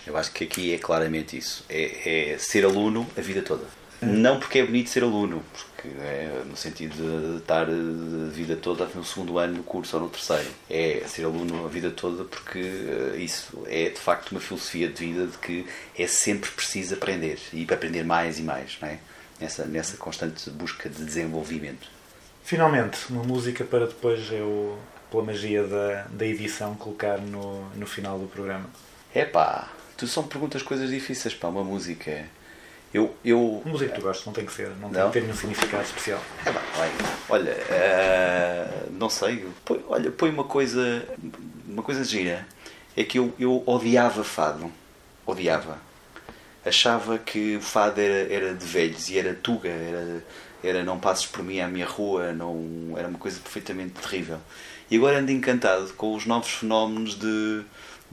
S2: Eu acho que aqui é claramente isso. É, é ser aluno a vida toda. Não porque é bonito ser aluno, porque é no sentido de estar a vida toda no segundo ano do curso ou no terceiro. É ser aluno a vida toda porque eh, isso é de facto uma filosofia de vida de que é sempre preciso aprender e para aprender mais e mais, não é? Nessa, nessa constante busca de desenvolvimento.
S1: Finalmente, uma música para depois eu, pela magia da, da edição, colocar no, no final do programa.
S2: É pá, tu são perguntas coisas difíceis, pá, uma música. Eu, eu,
S1: Música que tu gostas, não tem que ser, não tem
S2: Não?
S1: que ter nenhum significado especial.
S2: É bem, olha, eh, não sei, põe, olha, põe uma coisa, uma coisa gira. É que eu, eu odiava fado, odiava. Achava que o fado era, era de velhos e era tuga, era, era não passes por mim à minha rua, não, era uma coisa perfeitamente terrível. E agora ando encantado com os novos fenómenos de,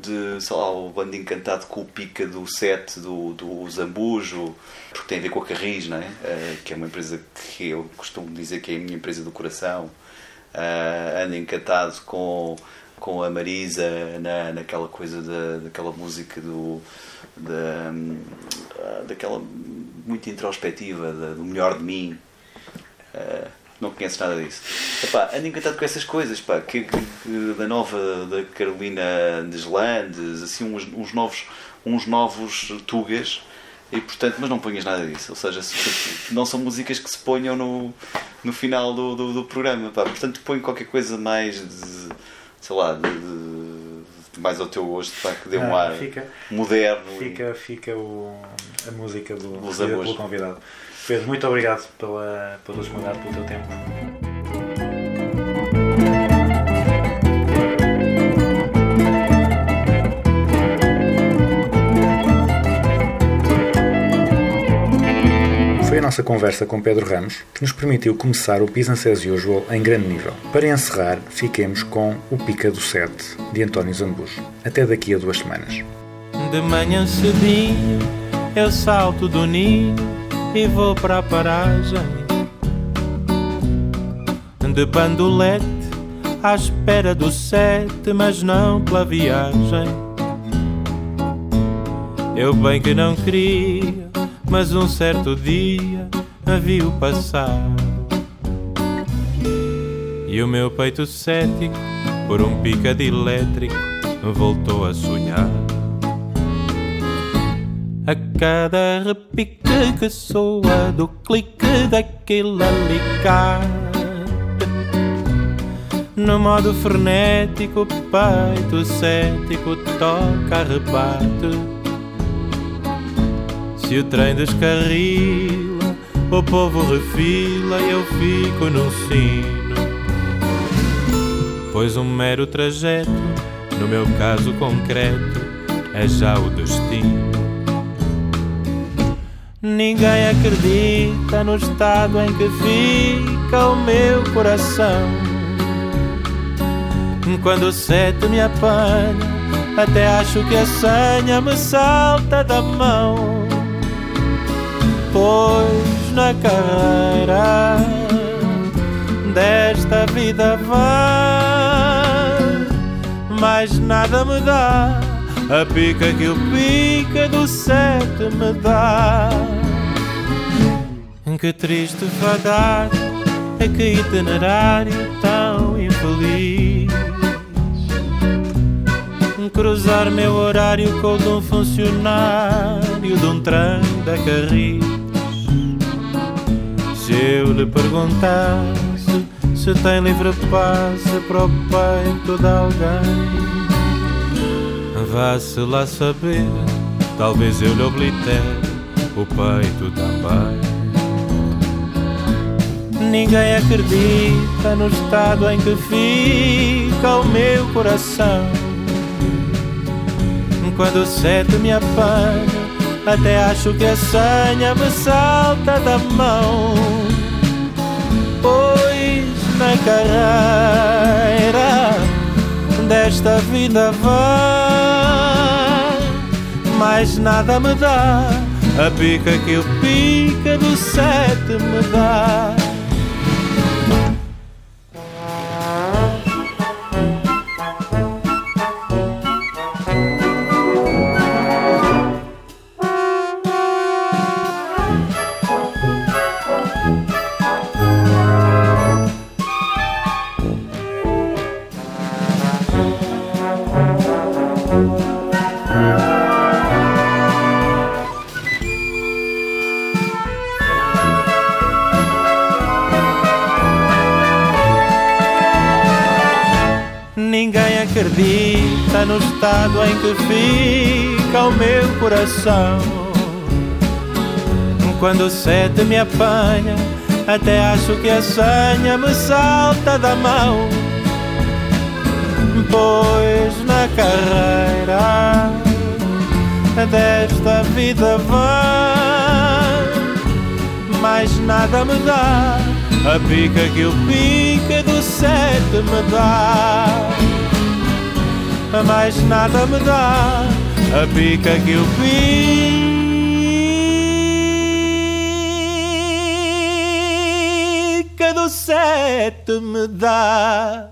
S2: de sei lá, o bando encantado com o pica do set, do, do Zambujo, porque tem a ver com a Carris, não é? Eh, que é uma empresa que eu costumo dizer que é a minha empresa do coração. Uh, ando encantado com, com a Marisa na, naquela coisa da, daquela música do da, hum, ah, daquela muito introspectiva da- do melhor de mim Uh, não conheces nada disso Epá, ando encantado com essas coisas pá, que, que- que da nova da Carolina Deslandes assim uns, uns novos uns novos tugas e portanto, mas não ponhas nada disso, ou seja, se- não são músicas que se ponham no, no final do, do, do programa, pá. portanto põe qualquer coisa mais de, sei lá, de, de- mais ao teu gosto, pá, que dê um
S1: Ah,
S2: ar
S1: fica-
S2: moderno. e-
S1: Fica, fica o, a música do, pelo convidado. Pedro, muito obrigado pela, pela disponibilidade, pelo teu tempo. Foi a nossa conversa com Pedro Ramos que nos permitiu começar o Business as Usual em grande nível. Para encerrar, fiquemos com o Pica do Sete, de António Zambujo. Até daqui a duas semanas.
S3: De manhã cedinho eu salto do ninho e vou para a paragem. De bandolete à espera do sete, mas não pela viagem. Eu bem que não queria, mas um certo dia a viu passar. E o meu peito cético, por um pica de elétrico, voltou a sonhar a cada repique que soa do clique daquele alicate. No modo frenético, peito cético toca rebate. Se o trem descarrila, o povo refila e eu fico num sino. Pois um mero trajeto, no meu caso concreto, é já o destino Ninguém acredita no estado em que fica o meu coração. Quando o sete me apanha, até acho que a senha me salta da mão. Pois na carreira desta vida vai, mais nada me dá. A pica que o pica do sete me dá. Que triste fadar É que itinerário tão infeliz. Cruzar meu horário com o de um funcionário De um trem da Carris. Se eu lhe perguntasse Se tem livre passe para o peito de alguém Vá-se lá saber, talvez eu lhe oblitere o peito também. Ninguém acredita no estado em que fica o meu coração. Quando o sete me apanha, até acho que a senha me salta da mão. Pois na carreira desta vida vai, mais nada me dá. A pica que o pica do sete me dá. Em que fica o meu coração. Quando o sete me apanha, até acho que a senha me salta da mão. Pois na carreira desta vida vai, mais nada me dá. A pica que o pica do sete me dá mais nada me dá a pica que o pica do sete me dá.